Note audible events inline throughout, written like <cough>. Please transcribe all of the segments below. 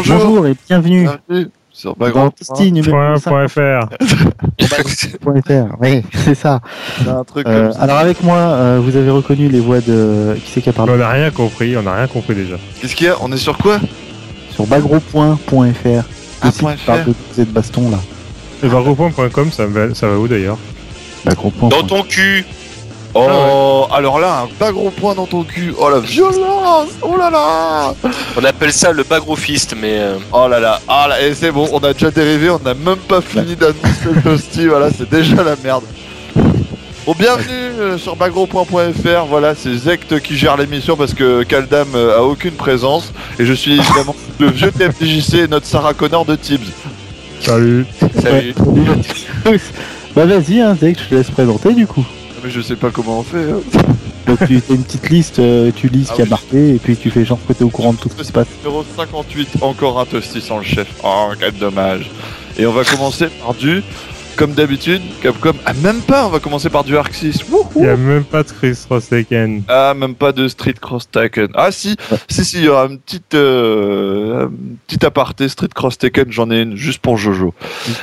Bonjour. Bonjour et bienvenue Bienvenue sur dans Background. Toasty numéro Point, 5. point .fr. .fr. Oui, <laughs> c'est ça. C'est un truc Euh, comme ça. alors avec moi, euh, vous avez reconnu les voix de qui c'est qui a parlé On n'a rien compris, on n'a rien compris déjà. Qu'est-ce qu'il y a? On est sur quoi? Sur bagro.fr. Ah, point parle fr. de baston là. Varropoint.com, ça va, ça va où d'ailleurs? Dans ton cul Oh, alors là, un pas gros point dans ton cul. Oh la violence Oh là là On appelle ça le bagrofist, mais euh, Oh là là, ah là, et c'est bon, on a déjà dérivé, on n'a même pas fini d'annoncer le toasty, voilà, c'est déjà la merde. Bon, bienvenue euh, sur bagro.fr, voilà, c'est Zect qui gère l'émission parce que Kaldam euh, a aucune présence, et je suis évidemment <laughs> le vieux TFDJC et notre Sarah Connor de Tibbs. Salut salut. <laughs> bah vas-y, hein, Zek, je te laisse présenter du coup. Mais je sais pas comment on fait. hein. <laughs> Donc tu as une petite liste, euh, tu lis ce Ah qui a marqué et puis tu fais genre que t'es au courant de tout ce qui se passe. Numéro 58, encore un toasty sans le chef. Oh, quel dommage. Et on va commencer par du, comme d'habitude, Capcom. Ah, même pas, on va commencer par du Arc 6. Wouhou. Il n'y a même pas de Chris Rostaken. Ah, même pas de Street Cross Taken. Ah, si, si, si, il y aura une petite, euh, un petit aparté Street Cross Taken, j'en ai une juste pour Jojo.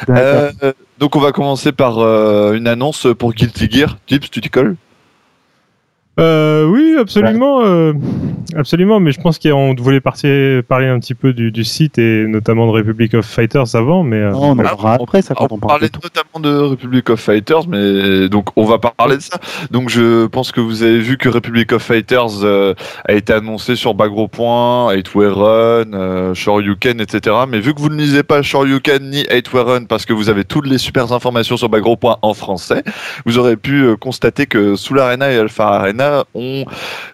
Euh, donc, on va commencer par euh, une annonce pour Guilty Gear. Tips, tu t'y colles? Euh, oui, absolument, euh, absolument. Mais je pense qu'on voulait partir, parler un petit peu du, du site et notamment de Republic of Fighters avant, mais euh, Non, on en parlera après ça quand On on parlait de notamment de Republic of Fighters, mais donc on va parler de ça. Donc je pense que vous avez vu que Republic of Fighters euh, a été annoncé sur Bagro Point, 8 Run, euh, Shoryuken, etc. Mais vu que vous ne lisez pas Shoryuken ni 8 Run parce que vous avez toutes les super informations sur Bagro Point en français, vous aurez pu euh, constater que Soul Arena et Alpha Arena ont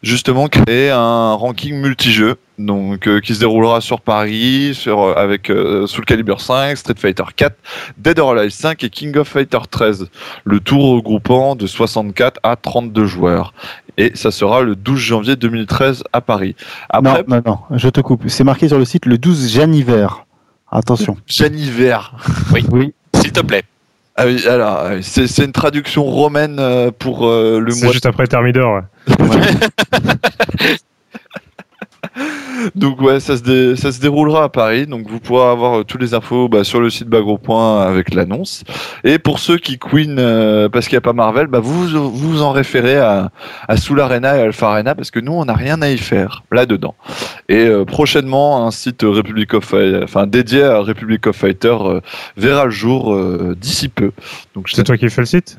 justement créé un ranking multijeu donc euh, qui se déroulera sur Paris sur euh, avec euh, Soul Calibur 5, Street Fighter 4, Dead or Alive 5 et King of Fighter 13. Le tour regroupant de 64 à 32 joueurs. Et ça sera le 12 janvier 2013 à Paris. Après, Non, non, non, je te coupe. C'est marqué sur le site le 12 Janiver. Attention. <laughs> Janiver. Oui. S'il te plaît. Ah oui, alors, c'est c'est une traduction romaine pour euh, le c'est mois. juste après Thermidor. ouais. <laughs> <laughs> <laughs> Donc ouais, ça se, dé- ça se déroulera à Paris. Donc vous pourrez avoir euh, tous les infos bah, sur le site Bagro Point avec l'annonce. Et pour ceux qui queen euh, parce qu'il n'y a pas Marvel, bah, vous vous en référez à, à Soul Arena et Alpha Arena parce que nous on n'a rien à y faire là-dedans. Et euh, prochainement un site Republic of Fi- enfin dédié à Republic of Fighter verra le jour d'ici peu. Donc C'est toi qui fais le site?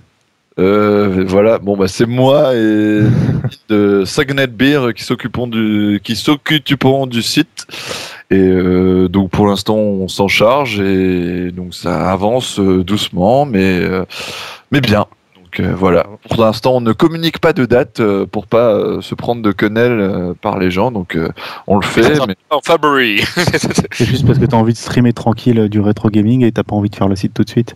Euh, voilà, bon bah c'est moi et <laughs> de Sagnet Beer qui s'occupons du qui s'occuperont du site et euh, donc pour l'instant on s'en charge et donc ça avance euh, doucement mais euh, mais bien. Donc euh, voilà, pour l'instant on ne communique pas de date euh, pour pas euh, se prendre de quenelle euh, par les gens donc euh, on le fait mais En February. C'est juste parce que t'as envie de streamer tranquille du rétro gaming et t'as pas envie de faire le site tout de suite.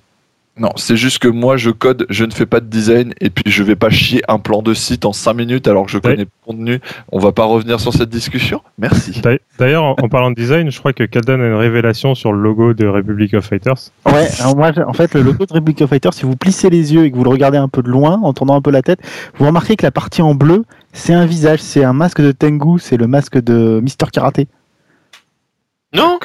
Non, c'est juste que moi je code, je ne fais pas de design et puis je vais pas chier un plan de site en 5 minutes alors que je connais le contenu. On va pas revenir sur cette discussion. Merci. D'ailleurs- en, parlant de design, je crois que Kaldan a une révélation sur le logo de Republic of Fighters. Ouais, alors moi, en fait, le logo de Republic of Fighter, si vous plissez les yeux et que vous le regardez un peu de loin, en tournant un peu la tête, vous remarquez que la partie en bleu, c'est un visage, c'est un masque de Tengu, c'est le masque de Mister Karaté. non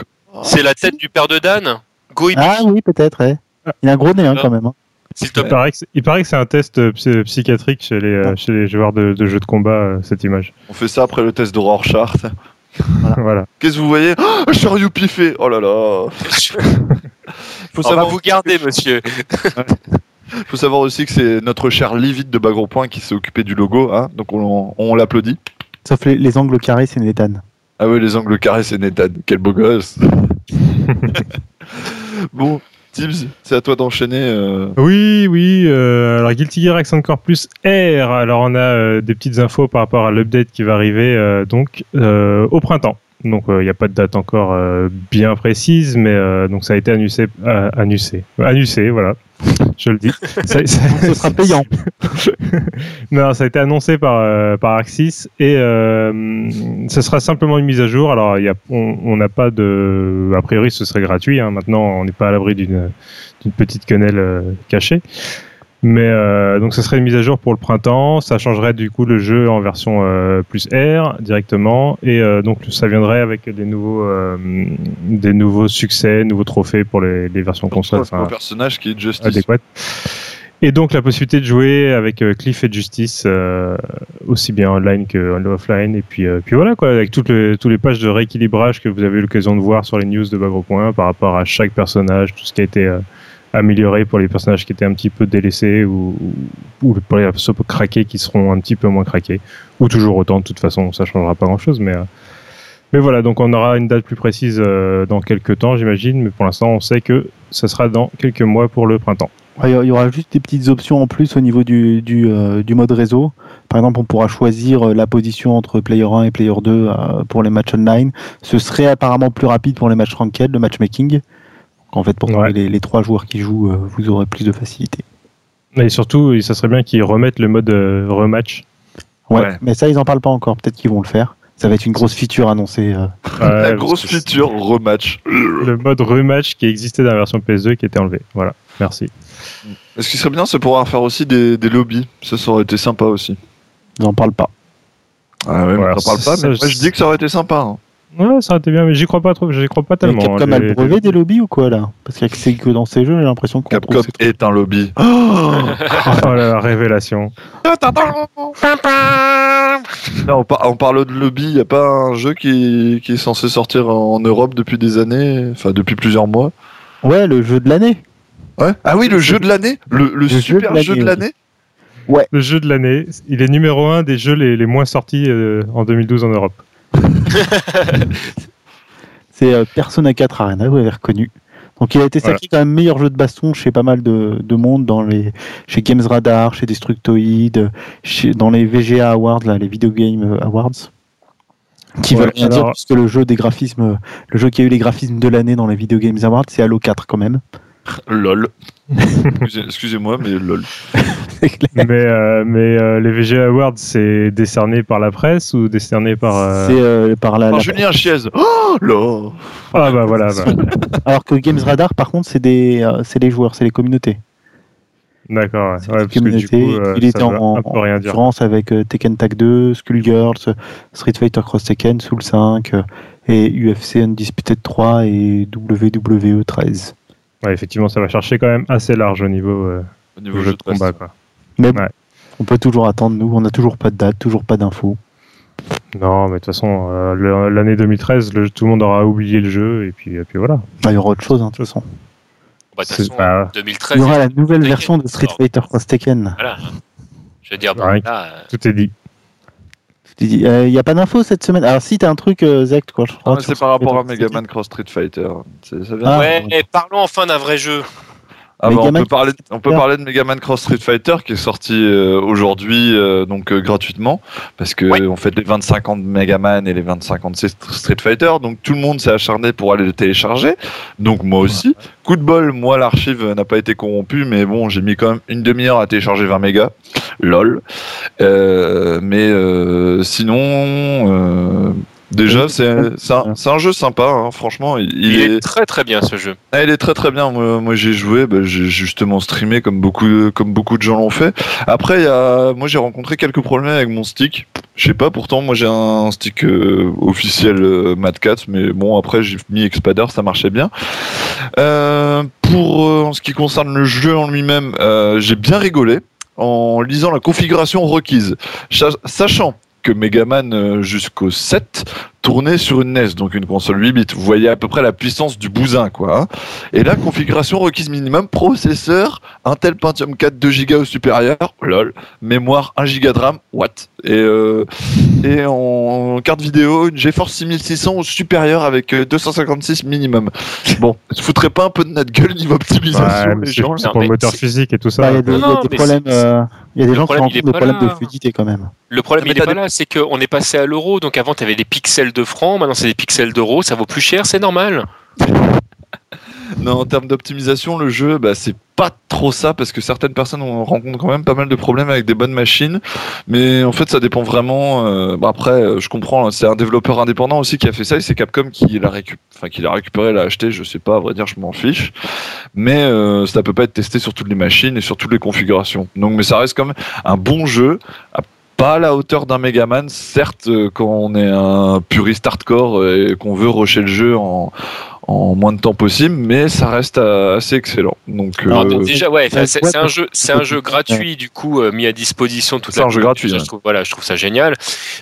C'est la tête du père de Dan Go Ah oui, peut-être, ouais. Il a un gros nez, hein, Ah. quand même. hein. Te Il paraît que c'est- il paraît que c'est un test euh, psy- psychiatrique chez les, euh, chez les joueurs de, de jeux de combat, euh, cette image. On fait ça après le test de Rorschach. voilà. <laughs> Qu'est-ce que vous voyez? Oh, Shoryu piffé Oh là là <laughs> Faut On va savoir, vous garder, monsieur. <laughs> faut savoir aussi que c'est notre cher Livide de Bagro Point qui s'est occupé du logo, hein, donc on, on l'applaudit. Sauf les, les angles carrés, c'est Nathan. Ah oui, les angles carrés, c'est Nathan. Quel beau gosse Bon, Tibbs, c'est à toi d'enchaîner. euh. Oui, oui. euh, alors Guilty Gear Accent Core Plus R. Alors on a euh, des petites infos par rapport à l'update qui va arriver donc au printemps. Donc il n'y a pas de date encore bien précise, mais donc ça a été annoncé, euh, annoncé, annoncé, voilà. Je le dis. <laughs> Ça- ça- Ce sera <laughs> payant. non, ça a été annoncé par euh, par Axis et euh, ce sera simplement une mise à jour. Alors y a, on n'a pas de, a priori ce serait gratuit. hein. Maintenant on n'est pas à l'abri d'une d'une petite quenelle euh, cachée. Mais euh, donc ça serait une mise à jour pour le printemps, ça changerait du coup le jeu en version euh, plus R directement et euh, donc ça viendrait avec des nouveaux euh, des nouveaux succès, nouveaux trophées pour les, les versions console, Un personnage qui est Justice. adéquates. Et donc la possibilité de jouer avec euh, Cliff et Justice euh, aussi bien online que en offline et puis euh, puis voilà quoi avec toutes les tous les pages de rééquilibrage que vous avez eu l'occasion de voir sur les news de Bagro Point par rapport à chaque personnage, tout ce qui a été euh, amélioré pour les personnages qui étaient un petit peu délaissés ou, ou ou pour les persos craqués qui seront un petit peu moins craqués ou toujours autant de toute façon ça changera pas grand chose mais euh, mais voilà donc on aura une date plus précise euh, dans quelques temps j'imagine mais pour l'instant on sait que ça sera dans quelques mois pour le printemps Il y aura juste des petites options en plus au niveau du, du, euh, du mode réseau. Par exemple, on pourra choisir la position entre player 1 et player 2 euh, pour les matchs online. Ce serait apparemment plus rapide pour les matchs ranked, le matchmaking. Donc, en fait, pour Ouais. trouver les, les trois joueurs qui jouent, euh, vous aurez plus de facilité. et surtout ça serait bien qu'ils remettent le mode euh, rematch Ouais, Ouais. Mais ça, ils en parlent pas encore. Peut-être qu'ils vont le faire. Ça va être une grosse feature annoncée. euh. Ouais, La grosse feature rematch. le mode rematch qui existait dans la version PS2 qui était enlevé voilà merci Ce qui serait bien, c'est pouvoir faire aussi des, des lobbies. Ça, ça aurait été sympa aussi. Ils en parlent pas. Ah ouais, mais t'en parles pas, mais moi je dis que ça aurait été sympa. hein. Ouais, ça aurait été bien, mais j'y crois pas trop, j'y crois pas Mais tellement. Capcom hein, a les- le brevet des lobbies ou quoi là? Parce qu'il y a que c'est que dans ces jeux, j'ai l'impression qu'on Capcom trouve ces trucs. est un lobby. Oh là là, révélation. <laughs> Là, on, par- on parle de lobby, il a pas un jeu qui, qui est censé sortir en Europe depuis des années, enfin depuis plusieurs mois? Ouais, le jeu de l'année. Ouais. Ah oui, le jeu de l'année, le, le Le jeu super de jeu de l'année, l'année. Le jeu de l'année, il est numéro un des jeux les, les moins sortis euh, en 2012 en Europe. <laughs> C'est euh, Persona 4 Arena, vous avez reconnu. Donc il a été Voilà. sacré quand même meilleur jeu de baston chez pas mal de, de monde dans les chez Games Radar, chez Destructoid, chez, dans les VGA Awards, là, les Video Game Awards. Qui Ouais, veulent rien dire puisque le jeu des graphismes, le jeu qui a eu les graphismes de l'année dans les Video Games Awards, c'est Halo 4 quand même. Lol. <laughs> Excusez- Excusez-moi, mais lol. <laughs> Mais euh, mais euh, les VGA Awards, c'est décerné par la presse ou décerné par. euh, C'est euh, par la, Par la- Julien Chiez. Oh là Ah bah voilà. bah. <laughs> Alors que Games Radar, par contre, c'est des, euh, c'est les joueurs, c'est les communautés. D'accord, ouais. C'est Ouais, parce que du coup, euh, il ça était en, concurrence avec euh, Tekken Tag 2, Skullgirls, Street Fighter Cross Tekken, Soul 5 euh, et UFC Undisputed 3 et WWE 13. Ouais, effectivement, ça va chercher quand même assez large au niveau, euh, Au niveau jeu de combat. Quoi. Mais Ouais. on peut toujours attendre, nous, on n'a toujours pas de date, toujours pas d'infos. Non, mais de toute façon, euh, l'année 2013, le- tout le monde aura oublié le jeu et puis, et puis voilà. Bah, il y aura autre chose, hein, de toute façon. Bah, de toute C'est façon, pas- Il 2013. y aura la nouvelle Tekken. version de Street Fighter Cross Tekken. Voilà. Je veux dire, bon, Ouais. là, euh, Tout est dit. Euh, Il n'y a pas d'infos cette semaine. Alors si, t'as un truc, euh, Zach, quoi. Je crois, Non, mais sur c'est par rapport à Fighter Megaman Cross Street Fighter. C'est- Ça vient Ah, ouais, ouais. parlons enfin d'un vrai jeu. Ah bah, on, peut parler, on peut Fighter. parler de Megaman Cross Street Fighter qui est sorti euh, aujourd'hui euh, donc euh, gratuitement. Parce que Ouais. on fait les 25 ans de Megaman et les 25 ans de Street Fighter. Donc tout le monde s'est acharné pour aller le télécharger. Donc moi aussi. Coup de bol moi l'archive n'a pas été corrompue. Mais bon j'ai mis quand même une demi-heure à télécharger 20 mégas. Lol. Euh, mais euh, sinon euh, déjà c'est un, jeu sympa hein, franchement il, Il, il est... est très très bien ce jeu. ah, il est très très bien. Moi, moi, j'ai joué, bah, j'ai justement streamé comme beaucoup comme beaucoup de gens l'ont fait. Après, il y a, moi j'ai rencontré quelques problèmes avec mon stick. Je sais pas. Pourtant, moi j'ai un stick euh, officiel euh, Mad Cat, mais bon après j'ai mis Expader, ça marchait bien. Euh, pour euh, en ce qui concerne le jeu en lui-même, euh, j'ai bien rigolé en lisant la configuration requise, Cha- sachant que Megaman euh, jusqu'au 7 tournait sur une NES, donc une console 8 bits. Vous voyez à peu près la puissance du bousin, quoi. Et là, configuration requise minimum, processeur, Intel Pentium 4 2 Go au supérieur, lol, mémoire 1 Go de RAM, what? Et, euh, et en carte vidéo, une GeForce 6600 au supérieur avec euh, 256 minimum. Bon, je foutrais pas un peu de notre gueule niveau optimisation, Ouais, gens, c'est pour le moteur physique et tout Bah, ça. Il y a des, Non, il y a non, des problèmes, euh, il y a des le gens qui problème, rencontrent des problèmes de fluidité quand même. Le problème, il pas des- là, c'est qu'on est passé à l'euro, donc avant, tu avais des pixels de francs, maintenant, c'est des pixels d'euros, ça vaut plus cher, c'est normal. <laughs> Non, en termes d'optimisation, le jeu, bah, c'est pas trop ça parce que certaines personnes on rencontre quand même pas mal de problèmes avec des bonnes machines. Mais en fait, ça dépend vraiment. euh, bah après, euh, je comprends. hein, C'est un développeur indépendant aussi qui a fait ça et c'est Capcom qui l'a récup... récupéré, l'a acheté. Je sais pas, à vrai dire, je m'en fiche. Mais euh, ça peut pas être testé sur toutes les machines et sur toutes les configurations. Donc, mais ça reste quand même un bon jeu. à Pas à la hauteur d'un Megaman, certes, euh, quand on est un puriste hardcore et qu'on veut rusher le jeu en, en moins de temps possible, mais ça reste euh, assez excellent. Donc, euh, déjà, ouais, c'est c'est un jeu, c'est un jeu gratuit du coup mis à disposition toute C'est la un jeu gratuit, Je trouve, voilà, je trouve ça génial.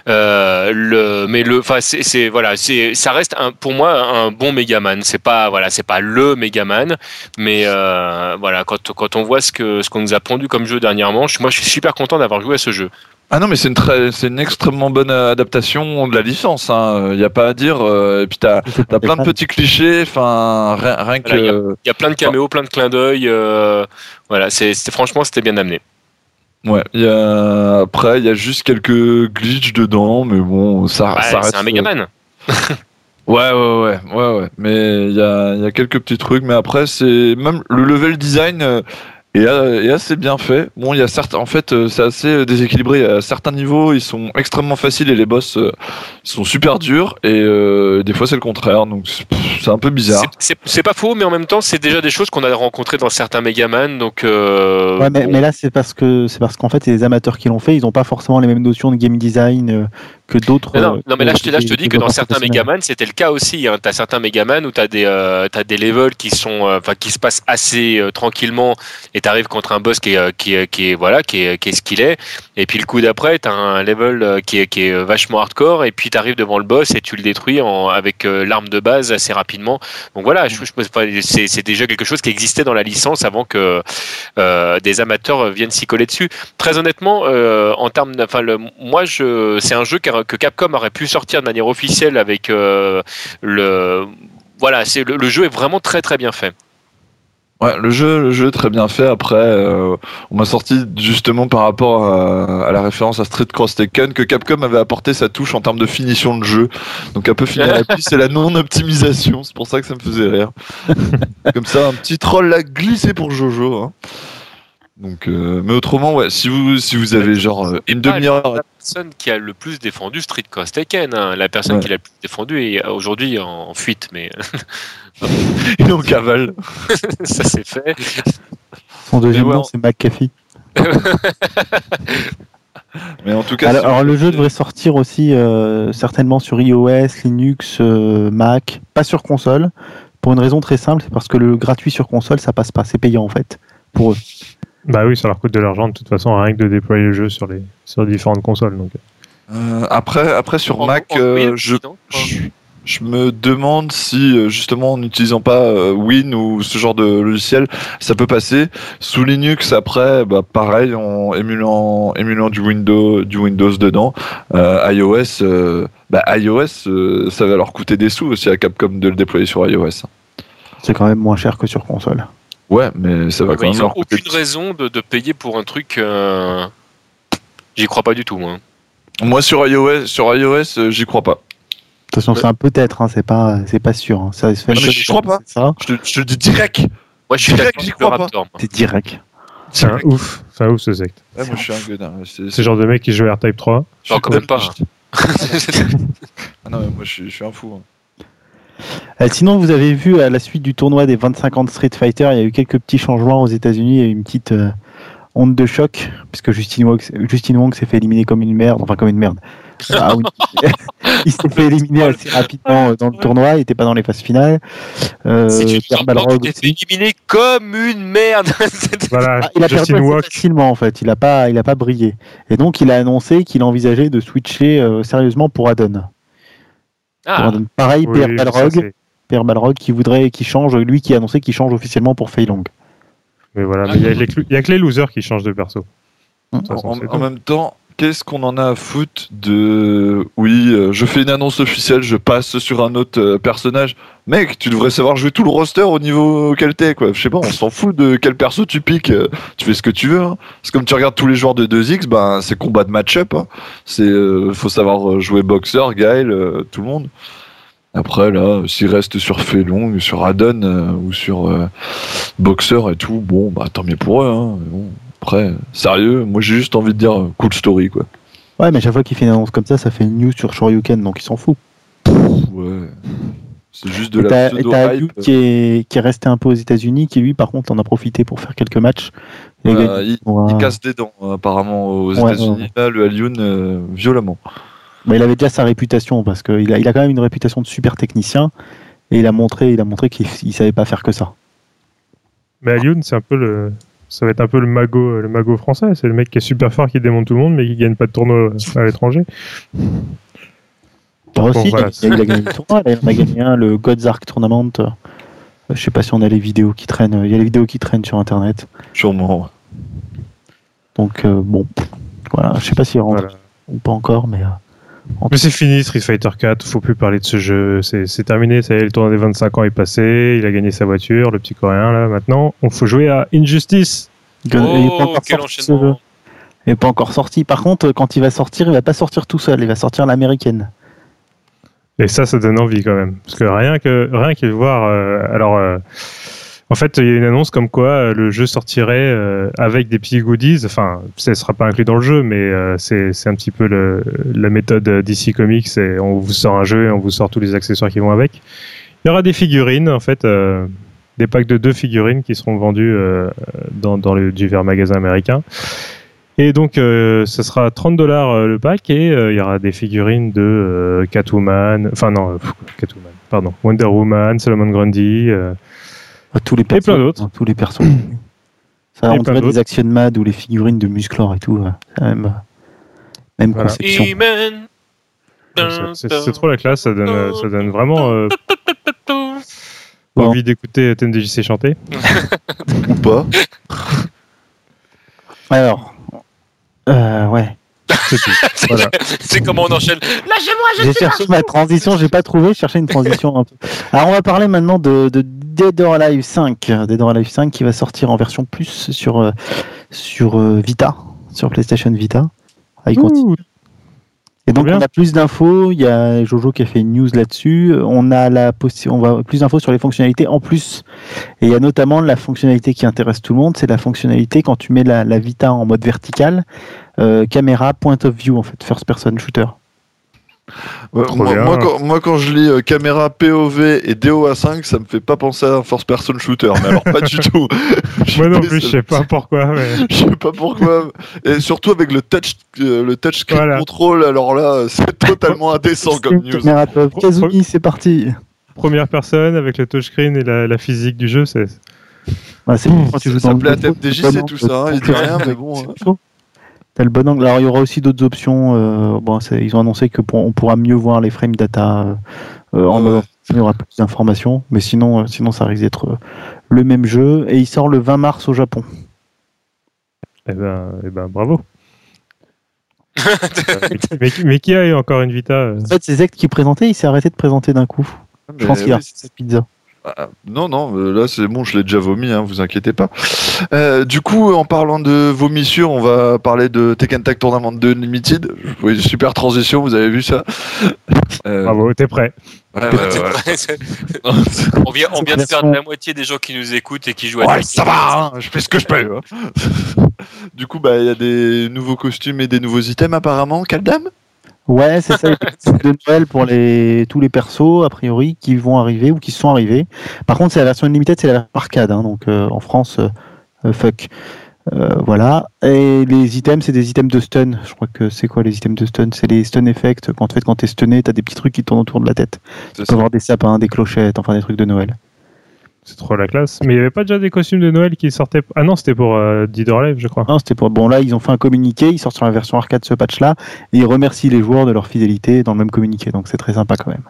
Euh, le, mais le, enfin, c'est, c'est- voilà, c'est, ça reste un, pour moi un bon Megaman. C'est pas, voilà, c'est pas le Megaman, mais euh, voilà, quand, quand on voit ce que ce qu'on nous a pondu comme jeu dernièrement, je, moi, je suis super content d'avoir joué à ce jeu. Ah non, mais c'est une, très, c'est une extrêmement bonne euh, adaptation de la licence. Il n'y a pas à dire. euh, et puis t'as as plein de petits clichés. Enfin, rien, rien que. Voilà, Il y a plein de caméos, plein de clins d'œil. euh, voilà, c'est, c'était- franchement, c'était bien amené. Ouais. Il y a après, il y a juste quelques glitches dedans, mais bon, ça, Ouais, ça reste. c'est un Megaman. <laughs> Ouais, ouais, ouais, ouais, ouais. Mais il y a, il y a quelques petits trucs. Mais après, c'est même le level design. Est, euh, est assez bien fait. Bon, il y a certes, en fait, euh, c'est assez euh, déséquilibré. À certains niveaux, ils sont extrêmement faciles et les boss euh, sont super durs. Et euh, des fois, c'est le contraire. Donc, c'est un peu bizarre. C'est- pas faux, mais en même temps, c'est déjà des choses qu'on a rencontrées dans certains Megaman. Donc, euh, Ouais, mais, bon. mais là, c'est parce que c'est parce qu'en fait, c'est les amateurs qui l'ont fait. Ils n'ont pas forcément les mêmes notions de game design que d'autres. Non, non, euh, non, mais là, je te, là, je te que dis que dans certains. Megaman, c'était le cas aussi. Hein. Tu as certains Megaman où tu as, euh, t'as des levels qui, sont, euh, qui se passent assez euh, tranquillement et tu arrives contre un boss qui est, qui, est- qui est, voilà, qui, est, qui est ce qu'il est. Et puis le coup d'après, tu as un level qui est, qui est vachement hardcore et puis tu arrives devant le boss et tu le détruis en, avec l'arme de base assez rapidement. Donc voilà, je, je, c'est, déjà quelque chose qui existait dans la licence avant que des amateurs viennent s'y coller dessus. Très honnêtement, en termes, enfin, moi, c'est un jeu qu'a- que Capcom aurait pu sortir de manière officielle avec euh, le, voilà, c'est le, le jeu est vraiment très très bien fait. Ouais, le jeu, le jeu est très bien fait. Après, euh, on m'a sorti justement par rapport à, à la référence à Street Cross Tekken que Capcom avait apporté sa touche en termes de finition de jeu. Donc un peu fini à la <laughs> pluie, c'est la non-optimisation. C'est pour ça que ça me faisait rire. <laughs> Comme ça, un petit troll l'a glissé pour Jojo. hein. Donc, euh, mais autrement, ouais, si vous si vous avez genre euh, une demi-heure, La personne qui a le plus défendu Street Cross Tekken, hein, la personne Ouais. qui l'a le plus défendu est aujourd'hui en, en fuite, mais <laughs> et on cavale. <laughs> ça c'est fait. Son deuxième ouais, nom, on- c'est McAfee. <laughs> Mais en tout cas, Alors, le jeu devrait sortir aussi euh, certainement sur iOS, Linux, euh, Mac, pas sur console. Pour une raison très simple, c'est parce que le gratuit sur console, ça passe pas, c'est payant en fait. Pour eux. Bah oui, ça leur coûte de l'argent de toute façon, rien que de déployer le jeu sur les, sur différentes consoles. Donc. Euh, après, après sur En- Mac, en- euh, je, je, je me demande si euh, justement en n'utilisant pas Win ou ce genre de logiciel, ça peut passer. Sous Linux, après, bah, pareil, en émulant, émulant du Windows, du Windows dedans, euh, iOS, euh, bah, iOS, euh, ça va leur coûter des sous aussi à Capcom de le déployer sur iOS. C'est quand même moins cher que sur console. Ouais, mais ça va quand Ouais, même ils n'ont aucune raison de, de payer pour un truc. euh, J'y crois pas du tout, moi. Moi sur iOS, sur iOS, euh, j'y crois pas. Attention, c'est un peut-être, hein, c'est pas, c'est pas sûr. hein. Ça se fait mais je crois pas. Ça, Je te, je te dis direct. Moi, je suis Direct, j'y avec le crois pas. C'est direct. C'est un ouf, c'est un ouf ce secte. Ouais, moi je suis un gueudin. ouais, C'est le genre de mec qui joue R-Type 3. je suis Non, quand même pas. <laughs> Ah non, mais moi je suis, je suis un fou. hein. Euh, sinon, vous avez vu à la suite du tournoi des 25 ans de Street Fighter, il y a eu quelques petits changements aux États-Unis. Il y a eu une petite euh, onde de choc, puisque Justin Wong, Justin Wong s'est fait éliminer comme une merde. Enfin, comme une merde. <laughs> Ah oui. <laughs> il s'est fait éliminer assez rapidement euh, dans le tournoi. Il n'était pas dans les phases finales. Euh, fait aussi. éliminer comme une merde. <laughs> Voilà, Ah, il a perdu Justin assez Walk. facilement en fait. Il n'a pas, il a pas brillé. Et donc, il a annoncé qu'il envisageait de switcher euh, sérieusement pour Adon. Ah. Pareil, Oui, Pierre Balrog. Pierre Balrog qui voudrait, qui change, lui qui a annoncé qu'il change officiellement pour Fei Long. Mais voilà, mais il y, a que les losers qui changent de perso. Mm. De toute façon, En, même temps, qu'est-ce qu'on en a à foutre de. Oui, euh, je fais une annonce officielle, je passe sur un autre euh, personnage. Mec, tu devrais savoir jouer tout le roster au niveau auquel t'es, quoi. Je sais pas, on s'en fout de quel perso tu piques. euh, tu fais ce que tu veux. Hein. C'est comme tu regardes tous les joueurs de 2X, ben, c'est combat de match-up. Hein. C'est, euh, faut savoir jouer boxeur, Gaël, tout le monde. Après, là, s'il reste sur Felong, sur Adon ou sur Boxer et tout, bon, bah tant mieux pour eux. Hein. Après, sérieux, moi j'ai juste envie de dire euh, cool story, quoi. Ouais, mais à chaque fois qu'il fait une annonce comme ça, ça fait une news sur Shoryuken, donc il s'en fout. Ouais. C'est juste de Et la et pseudo hype. Ayu qui est, qui est resté un peu aux États-Unis, qui lui, par contre, en a profité pour faire quelques matchs. Gagné il, casse des dents, euh, apparemment, aux Ouais, États-Unis, là, le Alioun, euh, violemment. Bah, il avait déjà sa réputation parce qu'il a, il a quand même une réputation de super technicien et il a montré, il a montré qu'il il savait pas faire que ça. Mais Alioun, c'est un peu le. Ça va être un peu le mago, le mago français. C'est le mec qui est super fort, qui démonte tout le monde, mais qui gagne pas de tournoi à l'étranger. Bon, aussi, voilà. il, a, il a gagné le tournoi, il en a gagné un, le God's Ark Tournament. Euh, Je sais pas si on a les vidéos qui traînent. Il y a les vidéos qui traînent sur internet. Sûrement. Donc euh, bon, voilà. Je sais pas s'il rentre Voilà. ou pas encore, mais euh, Mais c'est fini, Street Fighter 4. Faut plus parler de ce jeu. C'est c'est terminé. Ça y est, le tournoi des 25 ans est passé. Il a gagné sa voiture, le petit coréen là. Maintenant, on faut jouer à Injustice. il est pas Oh, encore quel sorti, ce jeu. enchaînement Il est pas encore sorti. Par contre, quand il va sortir, il va pas sortir tout seul. Il va sortir l'américaine. Et ça, ça donne envie quand même. Parce que rien que, rien que voir. euh, alors, euh, en fait, il y a une annonce comme quoi euh, le jeu sortirait euh, avec des petits goodies. Enfin, ça ne sera pas inclus dans le jeu, mais euh, c'est un petit peu la méthode DC Comics. On vous sort un jeu et on vous sort tous les accessoires qui vont avec. Il y aura des figurines, en fait. des packs de deux figurines qui seront vendus euh, dans, divers magasins américains. Et donc, ce sera 30 dollars le pack et il y aura des figurines de Catwoman, enfin non, Catwoman, pardon, Wonder Woman, Solomon Grundy. Tous les persos. plein d'autres. Tous les persos. <clears throat> Ça, Et on dirait des. Action Mad ou les figurines de Musclor et tout. ouais. C'est la même, même Voilà. conception. C'est- trop la classe, ça donne, ça donne vraiment euh, Bon. envie d'écouter TMDJC chanter. <laughs> Ou pas. Alors, euh, ouais. C'est tout. <laughs> Voilà. C'est comment on enchaîne. Lâchez-moi, je J'ai suis cherché ma transition, j'ai pas trouvé, je cherchais une transition un peu. Alors on va parler maintenant de, de Dead or Alive 5. Dead or Alive 5 qui va sortir en version plus sur, euh, sur euh, Vita, sur PlayStation Vita. Ah, il continue. Et donc on a plus d'infos, il y a Jojo qui a fait une news là-dessus, on a la on va plus d'infos sur les fonctionnalités en plus. Et il y a notamment la fonctionnalité qui intéresse tout le monde, c'est la fonctionnalité quand tu mets la, la Vita en mode vertical, euh, caméra point of view en fait, first person shooter. Ouais, Trop moi, moi, quand, moi, quand je lis euh, caméra POV et DOA5, ça me fait pas penser à un first person shooter, mais alors pas du <laughs> tout. Je Moi non sais plus, je sais pas pourquoi. Mais... <laughs> Je sais pas pourquoi. Et surtout avec le touch, euh, le touch screen Voilà. control, alors là, c'est <laughs> totalement indécent comme news. Caméra. Kazumi, c'est parti. Première personne avec le touchscreen et la, la physique du jeu, c'est Ouais, c'est quand tu joues Ça dans le angle, c'est tout ça, hein, il dit rien, mais bon. hein. T'as le bon angle. Alors il y aura aussi d'autres options. euh, bon, ils ont annoncé que pour- on pourra mieux voir les frame data euh, en Ouais. mode- il y aura plus d'informations, mais sinon, euh, sinon ça risque d'être le même jeu et il sort le 20 mars au Japon. Eh ben, eh ben bravo. <laughs> mais, qui- mais qui a encore une Vita En fait, c'est Zect qui présentait, il s'est arrêté de présenter d'un coup. Je Mais pense qu'il a sa pizza. Ah, non, non, euh, là c'est bon, je l'ai déjà vomi, hein, vous inquiétez pas. Euh, du coup, en parlant de vomissures, on va parler de Tekken Tag Tournament 2 Limited. Oui, super transition, vous avez vu ça <laughs> Euh, Bravo, t'es prêt. ouais, ouais, C'est- ouais. <laughs> <laughs> on vient, on vient de perdre la moitié des gens qui nous écoutent et qui jouent à Ouais, Tekken. ça va, hein, je fais ce que je peux. hein. du coup, bah, il y a des nouveaux costumes et des nouveaux items apparemment. Kaldam Ouais, c'est ça, les <laughs> de Noël pour les, tous les persos, a priori, qui vont arriver ou qui sont arrivés. Par contre, c'est la version Unlimited, c'est la version arcade, hein, donc euh, en France, euh, euh, fuck. Euh, voilà. Et les items, c'est des items de stun. Je crois que c'est quoi les items de stun? C'est les stun effects. Quand, en fait, quand t'es stunné, t'as des petits trucs qui tournent autour de la tête. Tu peux avoir des sapins, des clochettes, enfin des trucs de Noël. C'est trop la classe. Mais il n'y avait pas déjà des costumes de Noël qui sortaient. Ah non, c'était pour euh, Alive, je crois. Non, c'était pour. Bon, là, ils ont fait un communiqué, ils sortent sur la version arcade ce patch-là, et ils remercient les joueurs de leur fidélité dans le même communiqué. Donc c'est très sympa quand même.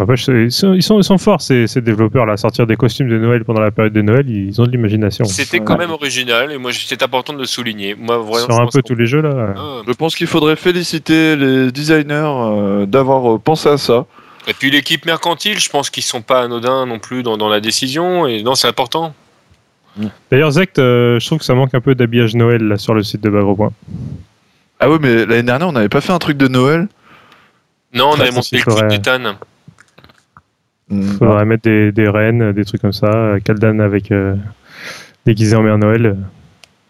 Après, ils, sont, ils, sont, ils sont forts, ces, ces développeurs-là, à sortir des costumes de Noël pendant la période de Noël. Ils ont de l'imagination. C'était Ouais. quand même original et moi c'est important de le souligner. Moi vraiment. Sur je un pense peu tous les jeux, là. Ah. Je pense qu'il faudrait féliciter les designers euh, d'avoir euh, pensé à ça. Et puis l'équipe mercantile, je pense qu'ils sont pas anodins non plus dans, dans la décision et non c'est important. D'ailleurs, Zect, euh, je trouve que ça manque un peu d'habillage Noël là, sur le site de Bagro Point. Ah ouais, mais l'année dernière, on n'avait pas fait un truc de Noël? Non, on Ça, avait monté le suffirait. coup d'éthane. Mm. Faudrait mettre des, des rennes, des trucs comme ça. euh, Kaldan avec euh, déguisé en Mère Noël.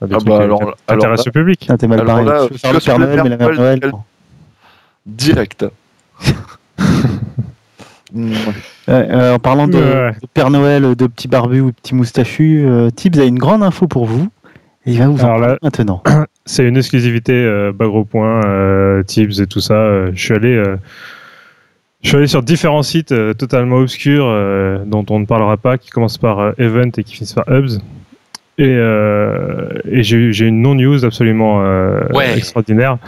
des Ah bah alors- alors là- le public. Putain, t'es mal Alors barré. là, Tu veux faire le Père Noël, mais la Mère Noël. Direct. <laughs> Ouais, euh, en parlant de, Père Noël, de petits barbus ou de petits moustachus, euh, Tibbs a une grande info pour vous. Et il va vous en là- parler maintenant. <clears throat> C'est une exclusivité euh, bas gros point, euh, Tips et tout ça. Euh, je suis allé, euh, je suis allé sur différents sites euh, totalement obscurs euh, dont on ne parlera pas, qui commencent par euh, Event et qui finissent par Hubs. Et, euh, et j'ai une non-news absolument euh, Ouais. extraordinaire.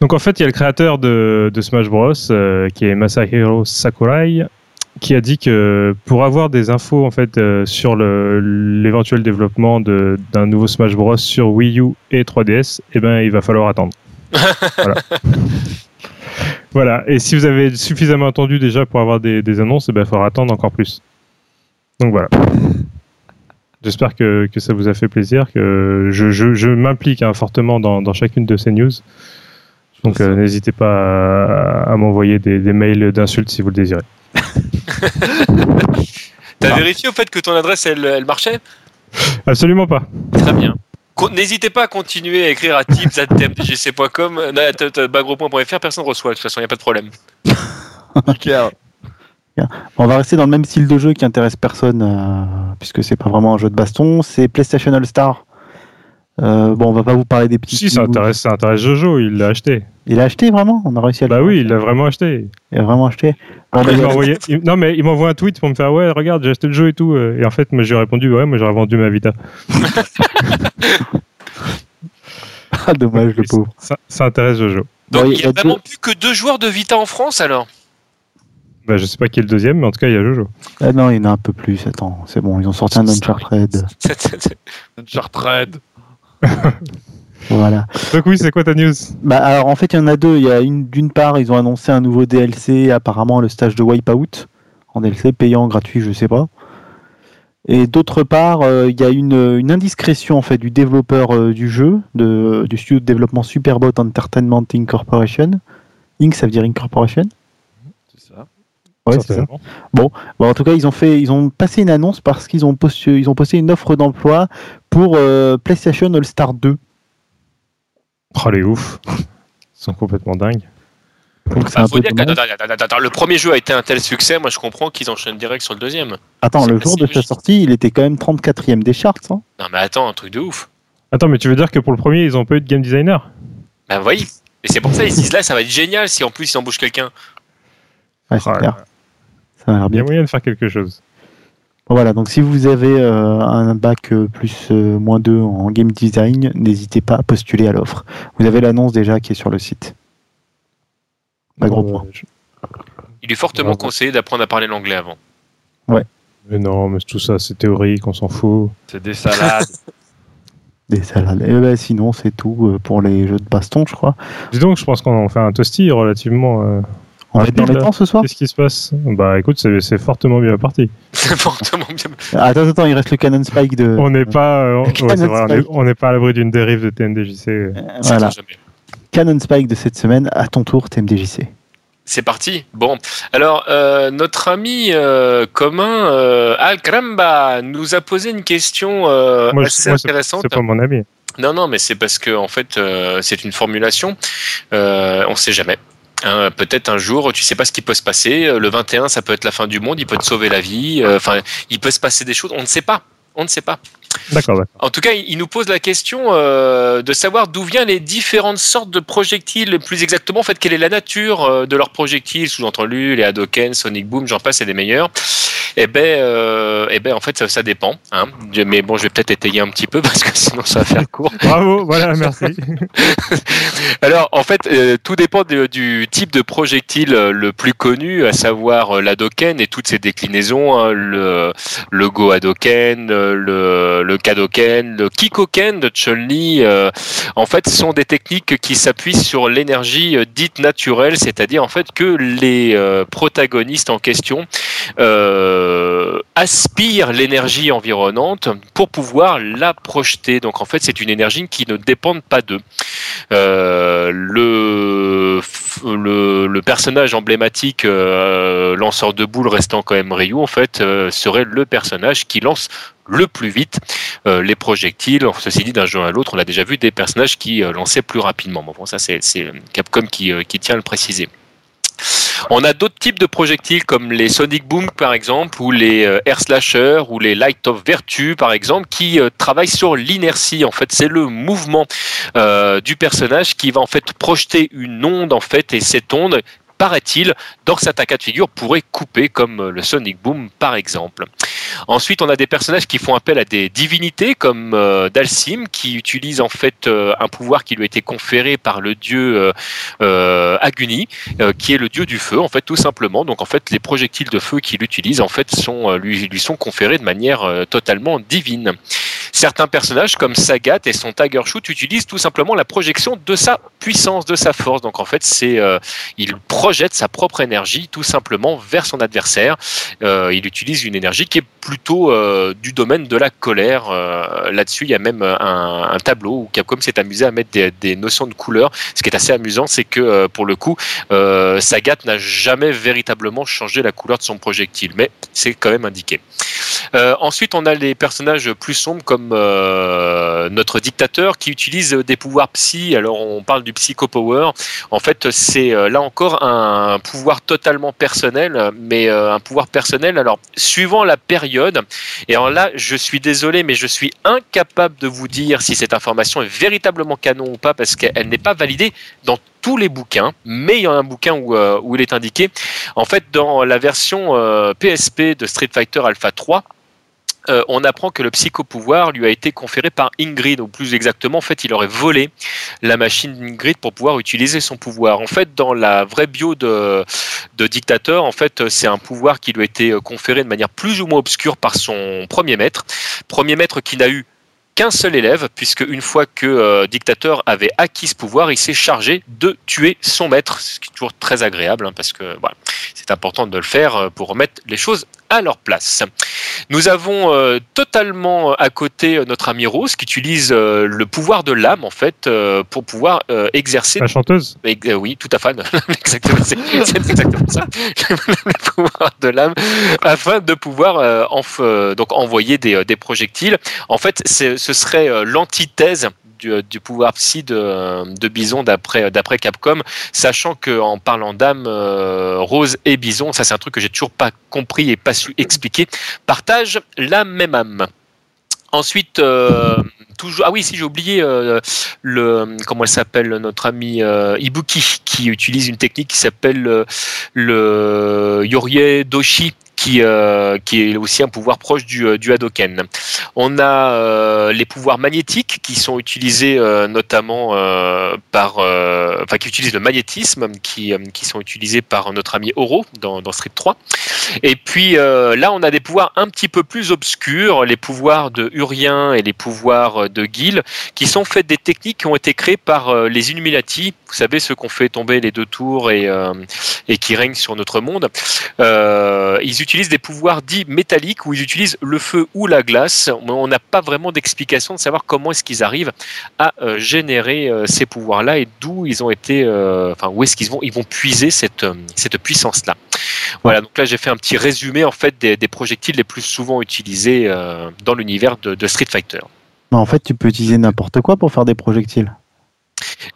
Donc en fait, il y a le créateur de, de Smash Bros, euh, qui est Masahiro Sakurai, qui a dit que pour avoir des infos en fait euh, sur l'éventuel développement d'un nouveau Smash Bros sur Wii U et 3DS, eh ben il va falloir attendre. <laughs> voilà. Voilà. Et si vous avez suffisamment attendu déjà pour avoir des, des annonces, eh ben il faudra attendre encore plus. Donc voilà. J'espère que, que ça vous a fait plaisir, que je, je, je m'implique hein, fortement dans, dans chacune de ces news. Donc euh, n'hésitez pas à, à m'envoyer des, des mails d'insultes si vous le désirez. <laughs> T'as Ah. vérifié au fait que ton adresse elle, elle marchait? Absolument pas. Très bien. N'hésitez pas à continuer à écrire à tips.tmdgc.com, bagro.fr, personne ne reçoit, de toute façon, il n'y a pas de problème. <laughs> Nickel. On va rester dans le même style de jeu qui intéresse personne, euh, puisque c'est pas vraiment un jeu de baston. C'est PlayStation All Star. Euh, bon, on va pas vous parler des petits. Si, ça intéresse, ça intéresse Jojo, il l'a acheté. Il a acheté vraiment On a réussi à le Bah oui, il l'a vraiment acheté. Il a vraiment acheté. Bon, Après, bah, il m'a envoyé- il- non, mais il m'envoie un tweet pour me faire Ouais, regarde, j'ai acheté le jeu et tout. euh, Et en fait, moi, j'ai répondu Ouais, moi, j'aurais vendu ma Vita. ah, dommage, le pauvre. Ça, ça intéresse Jojo. Donc Bon, il n'y y a, a vraiment deux- plus que deux joueurs de Vita en France alors Bah, je sais pas qui est le deuxième, mais en tout cas, il y a Jojo. Ah non, il y en a un peu plus. Attends, c'est bon, ils ont sorti un Uncharted. Uncharted. <laughs> Voilà. Donc, oui, c'est quoi ta news? Bah, alors en fait, il y en a deux. Il y a une d'une part, ils ont annoncé un nouveau DLC, apparemment le stage de Wipeout en DLC payant, gratuit, je sais pas. Et d'autre part, euh, il y a une, une indiscrétion en fait du développeur euh, du jeu, de, du studio de développement Superbot Entertainment Incorporation. Inc, ça veut dire Incorporation? Ouais, c'est ça. Bon, en tout cas, ils ont fait, ils ont passé une annonce parce qu'ils ont posté, ils ont posté une offre d'emploi pour euh, PlayStation All Star 2. Oh, les ouf. Ils sont complètement dingues. Donc Bah, faut dire attends, attends, attends, le premier jeu a été un tel succès, moi je comprends qu'ils enchaînent direct sur le deuxième. Attends, le jour de sa sortie, il était quand même 34e des charts. Hein. Non mais attends, un truc de ouf. Attends, mais tu veux dire que pour le premier, ils ont pas eu de game designer? Ben voyez. Et c'est pour ça ils se disent là ça va être génial si en plus ils embauchent quelqu'un. Ouais, c'est Oh là clair. là. Ça a l'air Il y a bien. moyen de faire quelque chose. Bon, voilà, donc si vous avez euh, un bac euh, plus euh, moins 2 en game design, n'hésitez pas à postuler à l'offre. Vous avez l'annonce déjà qui est sur le site. Pas gros Euh, point. Il est fortement conseillé d'apprendre à parler l'anglais avant. Mais non, mais tout ça, c'est théorique, on s'en fout. C'est des salades. <laughs> Des salades. Et ben, sinon, c'est tout pour les jeux de baston, je crois. Dis donc, je pense qu'on fait un toasty relativement. euh, On va être dans les temps ce soir Qu'est-ce qui se passe Bah écoute, c'est fortement bien parti. <laughs> C'est fortement bien. Ah, Attends, attends, il reste le Cannon Spike de. On n'est pas, euh, <laughs> ouais, vrai, on est- n'est pas à l'abri d'une dérive de TMDJC. euh. Voilà, jamais. Cannon Spike de cette semaine, à ton tour, TMDJC. C'est parti. Bon, alors euh, notre ami euh, commun euh, Al Cramba nous a posé une question euh, Moi, assez moi, intéressante. C'est pas mon ami. Non, non, mais c'est parce que en fait, euh, c'est une formulation. Euh, on sait jamais. Hein, Peut-être un jour, tu sais pas ce qui peut se passer. Euh, Le 21, ça peut être la fin du monde. Il peut te sauver la vie. Euh, Enfin, il peut se passer des choses. On ne sait pas. On ne sait pas. D'accord. En tout cas, il nous pose la question euh, de savoir d'où viennent les différentes sortes de projectiles, plus exactement, en fait, quelle est la nature euh, de leurs projectiles, sous-entendu les Hadoken, Sonic Boom, j'en passe, c'est des meilleurs. Eh ben, euh, eh ben, en fait, ça, ça dépend. Hein. Mais bon, je vais peut-être étayer un petit peu <laughs> parce que sinon, ça va faire court. Bravo, voilà, merci. <laughs> Alors, en fait, euh, tout dépend de- du type de projectile euh, le plus connu, à savoir euh, l'Hadoken et toutes ses déclinaisons, hein, le, le Go Hadoken, euh, le, le Kadoken, le Kikoken de Chun-Li. euh, en fait, ce sont des techniques qui s'appuient sur l'énergie dite naturelle, c'est-à-dire en fait que les euh, protagonistes en question euh, aspirent l'énergie environnante pour pouvoir la projeter. Donc en fait, c'est une énergie qui ne dépend pas d'eux. Euh, le le, personnage emblématique euh, lanceur de boules restant quand même Ryu, en fait, euh, serait le personnage qui lance le plus vite euh, les projectiles. Ceci dit, d'un jeu à l'autre, on a déjà vu des personnages qui euh, lançaient plus rapidement. Bon, ça, c'est Capcom euh, qui tient à le préciser. On a d'autres types de projectiles comme les Sonic Boom par exemple, ou les euh, Air Slasher, ou les Light of Virtue par exemple, qui euh, travaillent sur l'inertie. En fait, c'est le mouvement euh, du personnage qui va en fait projeter une onde en fait, et cette onde paraît-il, dans certains cas de figure, pourrait couper, comme euh, le Sonic Boom par exemple. Ensuite, on a des personnages qui font appel à des divinités, comme euh, Dalsim, qui utilise en fait euh, un pouvoir qui lui a été conféré par le dieu euh, Aguni, qui est le dieu du feu, en fait, tout simplement. Donc, en fait, les projectiles de feu qu'il utilise, en fait, lui, sont conférés de manière totalement divine. Certains personnages, comme Sagat et son Tiger Shoot, utilisent tout simplement la projection de sa puissance, de sa force. Donc, en fait, c'est euh, il projette sa propre énergie tout simplement vers son adversaire. Euh, il utilise une énergie qui est plutôt euh, du domaine de la colère. Euh, Là-dessus, il y a même un, un tableau où Capcom s'est amusé à mettre des, des notions de couleur. Ce qui est assez amusant, c'est que euh, pour le coup, euh, Sagat n'a jamais véritablement changé la couleur de son projectile, mais c'est quand même indiqué. Euh, ensuite, on a les personnages plus sombres comme euh, notre dictateur qui utilise des pouvoirs psy. Alors, on parle du psycho power. En fait, c'est euh, là encore un pouvoir totalement personnel, mais euh, un pouvoir personnel. Alors, suivant la période. Et alors là, je suis désolé, mais je suis incapable de vous dire si cette information est véritablement canon ou pas parce qu'elle n'est pas validée dans tous les bouquins, mais il y a un bouquin où, euh, où il est indiqué. En fait, dans la version euh, PSP de Street Fighter Alpha 3, euh, on apprend que le psychopouvoir lui a été conféré par Ingrid, ou plus exactement, en fait, il aurait volé la machine d'Ingrid pour pouvoir utiliser son pouvoir. En fait, dans la vraie bio de, de dictateur, en fait, c'est un pouvoir qui lui a été euh, conféré de manière plus ou moins obscure par son premier maître, premier maître qui n'a eu qu'un seul élève, puisque une fois que euh, Dictateur avait acquis ce pouvoir, il s'est chargé de tuer son maître, ce qui est toujours très agréable, hein, parce que c'est important de le faire euh, pour remettre les choses à leur place. Nous avons euh, totalement à côté euh, notre ami Rose qui utilise euh, le pouvoir de l'âme en fait euh, pour pouvoir euh, exercer La chanteuse euh, oui, tout à fait. <laughs> exactement, c'est exactement ça. <laughs> le pouvoir de l'âme, afin de pouvoir euh, enf- euh, donc envoyer des, euh, des projectiles. En fait, ce serait euh, l'antithèse du, euh, du pouvoir psy de, de Bison d'après d'après Capcom, sachant que en parlant d'âme, euh, Rose et Bison, ça c'est un truc que j'ai toujours pas compris et pas su expliquer, partagent la même âme. Ensuite, euh, toujours ah oui, si j'ai oublié euh, le comment elle s'appelle notre ami euh, Ibuki qui utilise une technique qui s'appelle euh, le Yorie Doshi qui, euh, qui est aussi un pouvoir proche du, euh, du Hadoken. On a euh, les pouvoirs magnétiques qui sont utilisés notamment par, enfin qui utilisent le magnétisme, qui, qui sont utilisés par notre ami Oro dans, dans Street 3. Et puis là, on a des pouvoirs un petit peu plus obscurs, les pouvoirs de Urien et les pouvoirs de Gil, qui sont faits des techniques qui ont été créées par les Illuminati. Vous savez, ceux qui ont fait tomber les deux tours et, et qui règnent sur notre monde. Ils utilisent des pouvoirs dits métalliques où ils utilisent le feu ou la glace. On n'a pas vraiment d'explication de savoir comment est-ce qu'ils arrivent à euh, générer euh, ces pouvoirs-là et d'où ils ont été, euh, enfin où est-ce qu'ils vont, ils vont puiser cette, cette puissance-là. Voilà, donc là j'ai fait un petit résumé en fait des, des projectiles les plus souvent utilisés euh, dans l'univers de, de Street Fighter. Mais en fait, tu peux utiliser n'importe quoi pour faire des projectiles.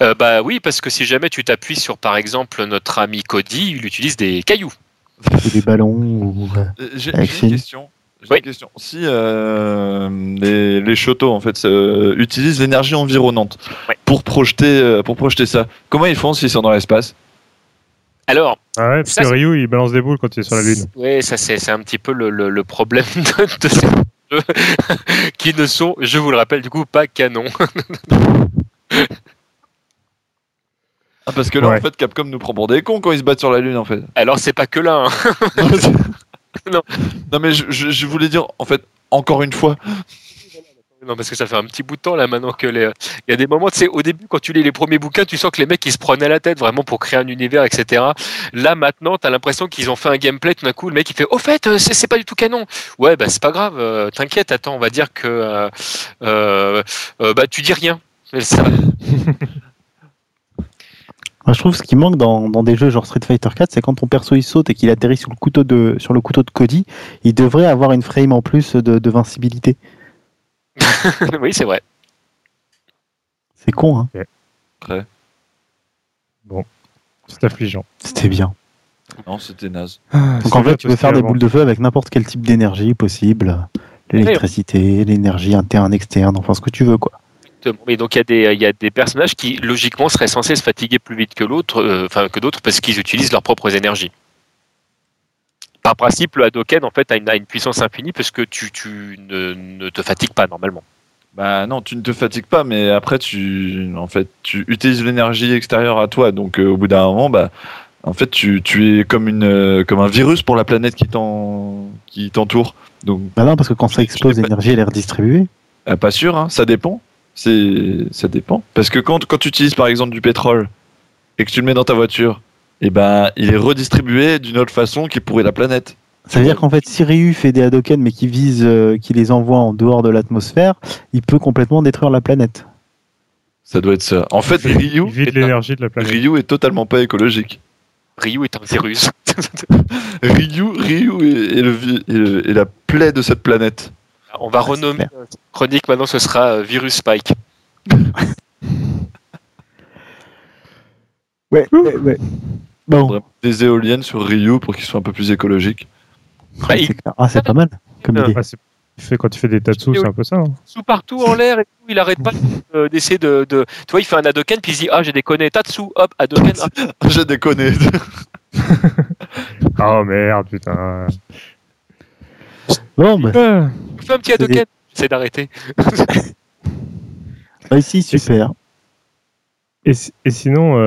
Euh, bah oui, parce que si jamais tu t'appuies sur par exemple notre ami Cody, il utilise des cailloux. Ou des ballons. Ou... Euh, J'ai une question. J'ai Oui. une question. Si euh, les, les Shoto en fait euh, utilisent l'énergie environnante pour projeter pour projeter ça, comment ils font s'ils sont dans l'espace? Alors, Ah ouais, parce Ça, que Ryu, il balance des boules quand il est sur la Lune. Oui, ça c'est c'est un petit peu le, le- le problème <laughs> de, de ces jeux <laughs> qui ne sont, je vous le rappelle, du coup pas canon. <laughs> ah, Parce que là Ouais. en fait Capcom nous prend pour des cons quand ils se battent sur la lune en fait. Alors c'est pas que là. hein. <laughs> Non. non mais je, je- je voulais dire en fait encore une fois. Non, parce que ça fait un petit bout de temps là maintenant que les. Il y a des moments, tu sais, au début, quand tu lis les premiers bouquins, tu sens que les mecs ils se prenaient la tête vraiment pour créer un univers, etc. Là maintenant, t'as l'impression qu'ils ont fait un gameplay, tout d'un coup, le mec il fait Au fait, euh, c'est pas du tout canon. Ouais, bah c'est pas grave, euh, t'inquiète, attends, on va dire que. euh, euh, euh, bah tu dis rien. Mais ça- <laughs> Moi, je trouve ce qui manque dans, dans des jeux genre Street Fighter 4, c'est quand ton perso il saute et qu'il atterrit sur le couteau de sur le couteau de Cody, il devrait avoir une frame en plus de, de vincibilité. <laughs> oui, c'est vrai. C'est con, hein. Après. C'est affligeant. C'était bien. Non, c'était naze. Donc en fait, tu peux faire des boules de feu avec n'importe quel type d'énergie possible. L'électricité, l'énergie interne, externe, enfin ce que tu veux, quoi. Mais donc il y, a des, il y a des personnages qui logiquement seraient censés se fatiguer plus vite que l'autre, euh, enfin que d'autres parce qu'ils utilisent leurs propres énergies. Par principe, le Hadoken en fait a une, a une puissance infinie parce que tu, tu ne, ne te fatigues pas normalement. Bah non, tu ne te fatigues pas, mais après tu, en fait, tu utilises l'énergie extérieure à toi, donc euh, au bout d'un moment, bah, en fait, tu, tu es comme une, euh, comme un virus pour la planète qui t'en, qui t'entoure. Donc, Bah non, parce que quand ça explose, l'énergie elle est redistribuée. euh, pas sûr, hein, ça dépend. C'est, ça dépend. Parce que quand, quand tu utilises par exemple du pétrole et que tu le mets dans ta voiture, et ben, il est redistribué d'une autre façon qui pourrait la planète. Ça veut dire qu'en fait, si Ryu fait des Hadoken mais qui vise, euh, qui les envoie en dehors de l'atmosphère, il peut complètement détruire la planète. Ça doit être ça. En fait, Il Ryu, vide est l'énergie de la planète. Ryu est totalement pas écologique. Ryu est un <laughs> virus. Ryu, Ryu est, est le, vi- est le- est la plaie de cette planète. On va c'est renommer euh, chronique maintenant, ce sera euh, Virus Spike. <laughs> Ouais, ouais, ouais. Bon, Des éoliennes sur Ryu pour qu'il soit un peu plus écologique. Il c'est clair. Ah, c'est pas mal comme idée. Ah, il fait quand tu fais des tatsus, c'est un peu ça. hein. sous partout en l'air et tout, il arrête pas euh, d'essayer de, de- Tu vois, il fait un Hadoken puis il se dit Ah, j'ai déconné, Tatsu, hop, Hadoken, hop. <laughs> J'ai déconné. Oh <laughs> merde, putain. Bon, bah, Ah. fais un petit Hadoken. J'essaie d'arrêter. <laughs> réussi, super. Et, et sinon,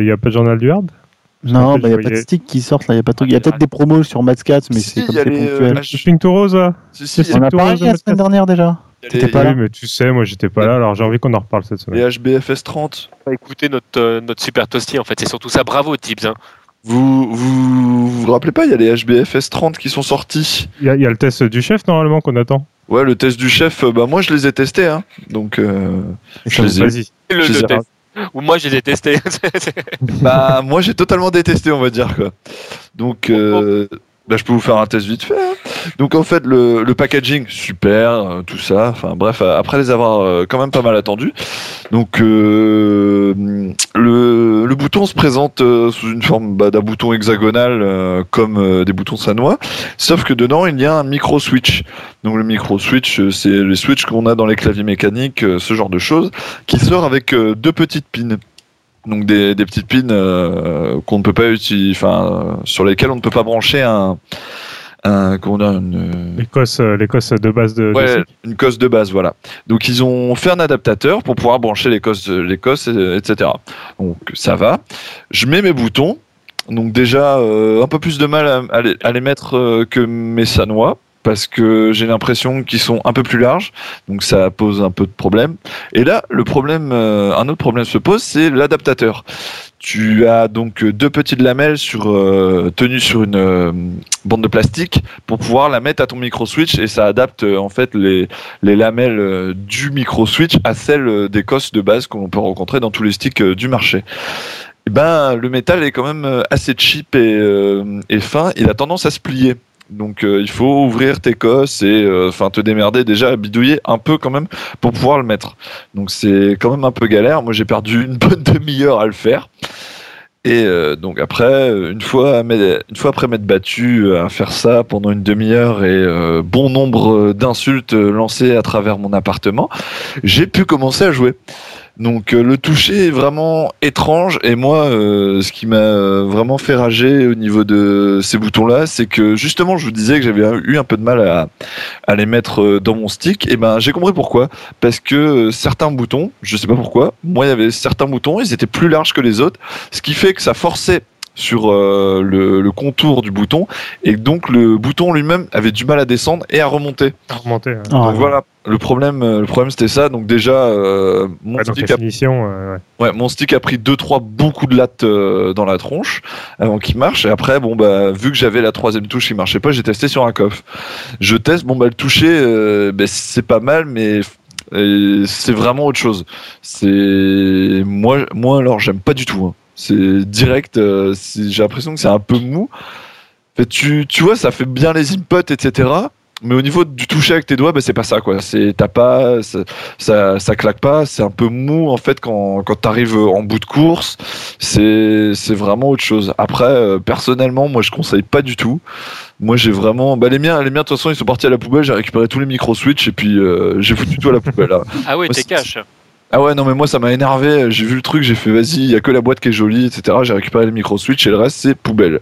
il n'y a pas de journal du hard? Non, bah, il n'y a pas de stick qui sortent il y a pas de y a peut-être des promos sur Matscats, mais Si, c'est comme il y a c'est euh, ponctuel. H- Pink Tauros, là? Si, si, On a parlé la semaine dernière déjà. T'étais pas là Oui, mais tu sais, moi j'étais pas là, alors j'ai envie qu'on en reparle cette semaine. les HBFS 30. On va écouter notre, euh, notre super toasty en fait, c'est surtout ça. Bravo, Tibbs. Hein. Vous, vous vous vous rappelez pas, il y a les HBFS 30 qui sont sortis. Il y, a- il y a le test du chef normalement qu'on attend. Ouais, le test du chef, euh, bah moi je les ai testés. Hein. Donc, euh, je les ai- Vas-y. Le, Je le les ai- test. Ou moi, je les ai testés. <laughs> bah moi j'ai totalement détesté, on va dire quoi. Donc, euh, bah, je peux vous faire un test vite fait. hein. Donc en fait le, le packaging super, euh, tout ça. Enfin bref, euh, après les avoir euh, quand même pas mal attendus. Donc le, le bouton se présente sous une forme bah, d'un bouton hexagonal comme des boutons sanois, sauf que dedans il y a un micro switch. Donc le micro switch, euh, c'est les switches qu'on a dans les claviers mécaniques, ce genre de choses, qui sort avec deux petites pins. Donc des, des petites pins euh, qu'on ne peut pas utiliser, enfin sur lesquelles on ne peut pas brancher un, un comment dire, une, L'Écosse euh, l'Écosse de base de. de Ouais, Sec. une cosse de base, voilà. Donc ils ont fait un adaptateur pour pouvoir brancher les cosses, les cosses, euh, etc. Donc ça va. Je mets mes boutons. Donc déjà euh, un peu plus de mal à, à les, à les mettre euh, que mes sanois parce que j'ai l'impression qu'ils sont un peu plus larges, donc ça pose un peu de problème. Et là, le problème, euh, un autre problème se pose, c'est l'adaptateur. Tu as donc deux petites lamelles sur, euh, tenues sur une euh, bande de plastique pour pouvoir la mettre à ton micro switch et ça adapte en fait les, les lamelles du micro switch à celles des cosses de base qu'on peut rencontrer dans tous les sticks du marché. Et ben le métal est quand même assez cheap et, et fin, il a tendance à se plier. Donc euh, il faut ouvrir tes cosses et euh, enfin te démerder déjà bidouiller un peu quand même pour pouvoir le mettre. Donc c'est quand même un peu galère. Moi j'ai perdu une <laughs> bonne demi-heure à le faire. Et euh, donc après, une fois, une fois après m'être battu à faire ça pendant une demi-heure et bon nombre d'insultes lancées à travers mon appartement, j'ai pu commencer à jouer. Donc euh, le toucher est vraiment étrange et moi, euh, ce qui m'a euh, vraiment fait rager au niveau de ces boutons-là, c'est que justement, je vous disais que j'avais eu un peu de mal à, les mettre dans mon stick. Et ben j'ai compris pourquoi, parce que certains boutons, je sais pas pourquoi, moi il y avait certains boutons, ils étaient plus larges que les autres, ce qui fait que ça forçait sur euh, le, le contour du bouton et donc le bouton lui-même avait du mal à descendre et à remonter. À remonter. hein. Ah, donc ouais. voilà, le problème, euh, le problème c'était ça. Donc déjà, euh, mon, Ouais, stick la a, euh, ouais. ouais, mon stick a pris deux trois beaucoup de lattes euh, dans la tronche avant qu'il marche. Et après, bon bah vu que j'avais la troisième touche qui marchait pas, j'ai testé sur un coffre. Je teste, bon bah le toucher, euh, ben, c'est pas mal, mais c'est vraiment autre chose. C'est moi, moi alors j'aime pas du tout. hein. C'est direct. euh, J'ai l'impression que c'est un peu mou. Fait, tu, tu vois, ça fait bien les inputs, etc. Mais au niveau du toucher avec tes doigts, bah, c'est pas ça, quoi. C'est t'as pas, ça, ça, ça claque pas. C'est un peu mou en fait quand quand t'arrives en bout de course. C'est c'est vraiment autre chose. Après, euh, personnellement, moi, je conseille pas du tout. Moi, j'ai vraiment, bah les miens, les miens de toute façon, ils sont partis à la poubelle. J'ai récupéré tous les micro switch et puis euh, j'ai foutu tout à la poubelle. là. Ah ouais, Moi, t'es cash. Ah ouais, non, mais moi ça m'a énervé. J'ai vu le truc, j'ai fait vas-y, il y a que la boîte qui est jolie, etc. J'ai récupéré les micro switch et le reste c'est poubelle.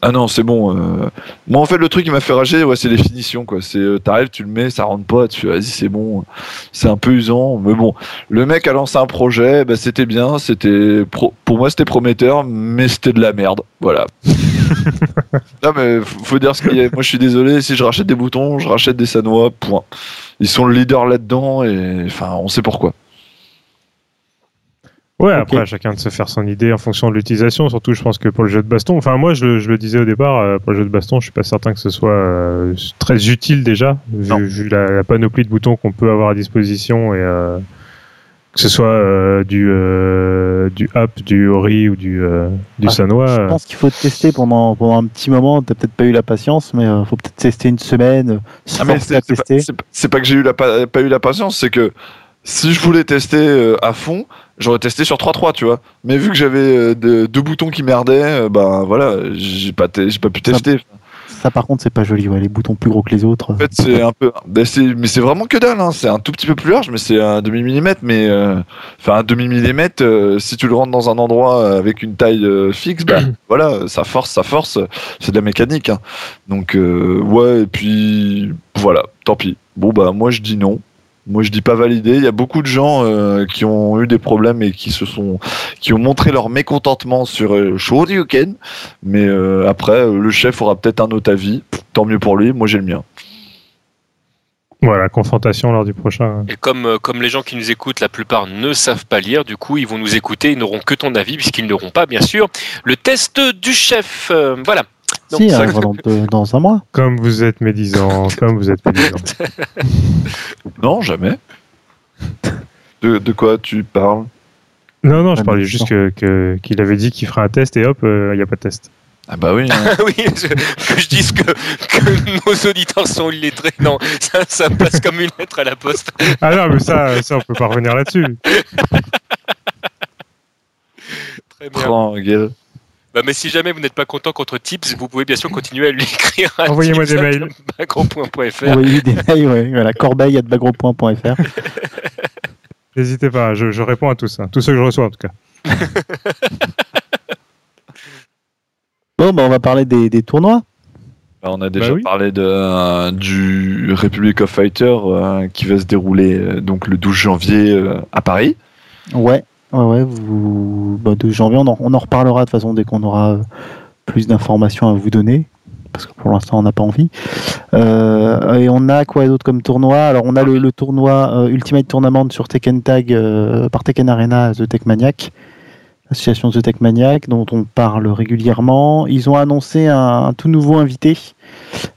Ah non, c'est bon. euh. Moi en fait, le truc qui m'a fait rager, ouais, c'est les finitions quoi. C'est euh, t'arrives, tu le mets, ça rentre pas, tu fais vas-y, c'est bon. C'est un peu usant, mais bon. Le mec a lancé un projet, bah, c'était bien, c'était pro- pour moi c'était prometteur, mais c'était de la merde. Voilà. <laughs> non mais faut faut dire ce qu'il y a. Moi je suis désolé, si je rachète des boutons, je rachète des Sanois, point. Ils sont le leader là-dedans et enfin on sait pourquoi. Ouais, après, à chacun de se faire son idée en fonction de l'utilisation. Surtout, je pense que pour le jeu de baston, enfin, moi, je, le- je le disais au départ, euh, pour le jeu de baston, je suis pas certain que ce soit euh, très utile déjà, vu, vu la, la panoplie de boutons qu'on peut avoir à disposition et euh, que ce soit euh, du, euh, du app, du Ori ou du, euh, du Ah, Sanois. Je pense qu'il faut tester pendant, pendant un petit moment. T'as peut-être pas eu la patience, mais il faut peut-être tester une semaine. se Ah, mais c'est pas, tester. c'est pas- c'est pas que j'ai eu la pas eu la patience, c'est que si je voulais tester euh, à fond, j'aurais testé sur 3.3, tu vois. Mais vu que j'avais euh, de- deux boutons qui merdaient, euh, ben voilà, j'ai pas, te- j'ai pas pu tester. Ça, par contre, c'est pas joli. Ouais, les boutons plus gros que les autres. En fait, c'est un peu, ben, c'est- mais c'est vraiment que dalle. Hein. C'est un tout petit peu plus large, mais c'est un demi millimètre. Mais euh, enfin, un demi millimètre, euh, si tu le rentres dans un endroit avec une taille euh, fixe, bah <clears throat> voilà, ça force, ça force. C'est de la mécanique. hein. Donc euh, ouais, et puis voilà, tant pis. Bon bah moi je dis non. Moi je dis pas validé. Il y a beaucoup de gens euh, qui ont eu des problèmes et qui se sont, qui ont montré leur mécontentement sur euh, Shoryuken. Mais euh, après, euh, le chef aura peut-être un autre avis. Tant mieux pour lui. Moi j'ai le mien. Voilà, confrontation lors du prochain. Et comme, comme les gens qui nous écoutent, la plupart ne savent pas lire, du coup, ils vont nous écouter, ils n'auront que ton avis, puisqu'ils n'auront pas, bien sûr, le test du chef. Euh, voilà. Donc, si, ça- hein, dans, de- dans un mois. Comme vous êtes médisant, comme vous êtes médisant. <laughs> Non, jamais. De, de quoi tu parles? Non, non, je parlais juste que- que- qu'il avait dit qu'il ferait un test et hop, il n'y a pas de test. Ah bah oui. hein. <laughs> oui, je- que je dise que, que nos auditeurs sont illettrés, non, ça, ça passe comme une lettre à la poste. Ah non, mais ça, ça on peut pas revenir là-dessus. <laughs> Très bien. Tranquille. Bah, mais si jamais vous n'êtes pas content contre Tips, vous pouvez bien sûr continuer à lui écrire à Envoyez-moi des mails. <laughs> macro.fr. Envoyez des mails, ouais, voilà, corbeille.bagro.fr. <laughs> N'hésitez pas, je, je réponds à tous, hein. tous ceux que je reçois en tout cas. <laughs> Bon, bah, on va parler des, des tournois. Bah, on a déjà Bah oui. parlé de, euh, du Republic of Fighter euh, qui va se dérouler euh, donc le 12 janvier euh, à Paris. Ouais, ouais, ouais. Vous, bah, de janvier, on en, on en reparlera de toute façon dès qu'on aura euh, plus d'informations à vous donner. Parce que pour l'instant, on n'a pas envie. Euh, et on a quoi d'autre comme tournoi? Alors, on a le, le tournoi euh, Ultimate Tournament sur Tekken Tag euh, par Tekken Arena The Tech Maniac, l'association The Tech Maniac, dont on parle régulièrement. Ils ont annoncé un, un tout nouveau invité,